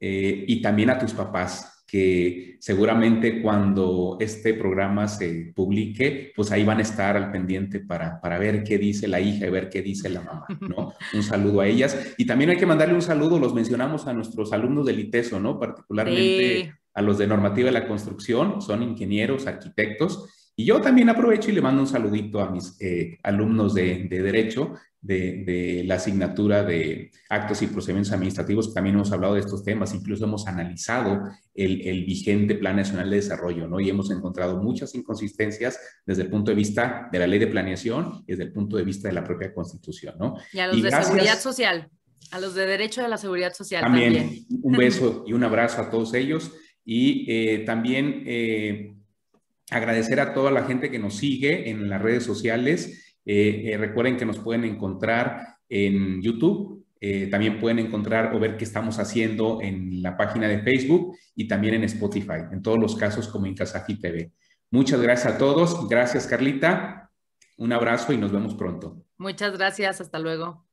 eh, y también a tus papás que seguramente cuando este programa se publique, pues ahí van a estar al pendiente para, para ver qué dice la hija y ver qué dice la mamá, ¿no? Un saludo a ellas. Y también hay que mandarle un saludo, los mencionamos a nuestros alumnos del ITESO, ¿no? Particularmente a los de normativa de la construcción, son ingenieros, arquitectos. Y yo también aprovecho y le mando un saludito a mis eh, alumnos de, de Derecho, de, la asignatura de actos y procedimientos administrativos, también hemos hablado de estos temas, incluso hemos analizado el, vigente Plan Nacional de Desarrollo, ¿no? Y hemos encontrado muchas inconsistencias desde el punto de vista de la ley de planeación y desde el punto de vista de la propia Constitución, ¿no? Y a los de seguridad social, a los de derecho de la seguridad social también. Un beso y un abrazo a todos ellos y eh, también eh, agradecer a toda la gente que nos sigue en las redes sociales eh, eh, recuerden que nos pueden encontrar en YouTube, eh, también pueden encontrar o ver qué estamos haciendo en la página de Facebook y también en Spotify, en todos los casos como en Kazaji TV. Muchas gracias a todos. Gracias, Carlita. Un abrazo y nos vemos pronto. Muchas gracias. Hasta luego.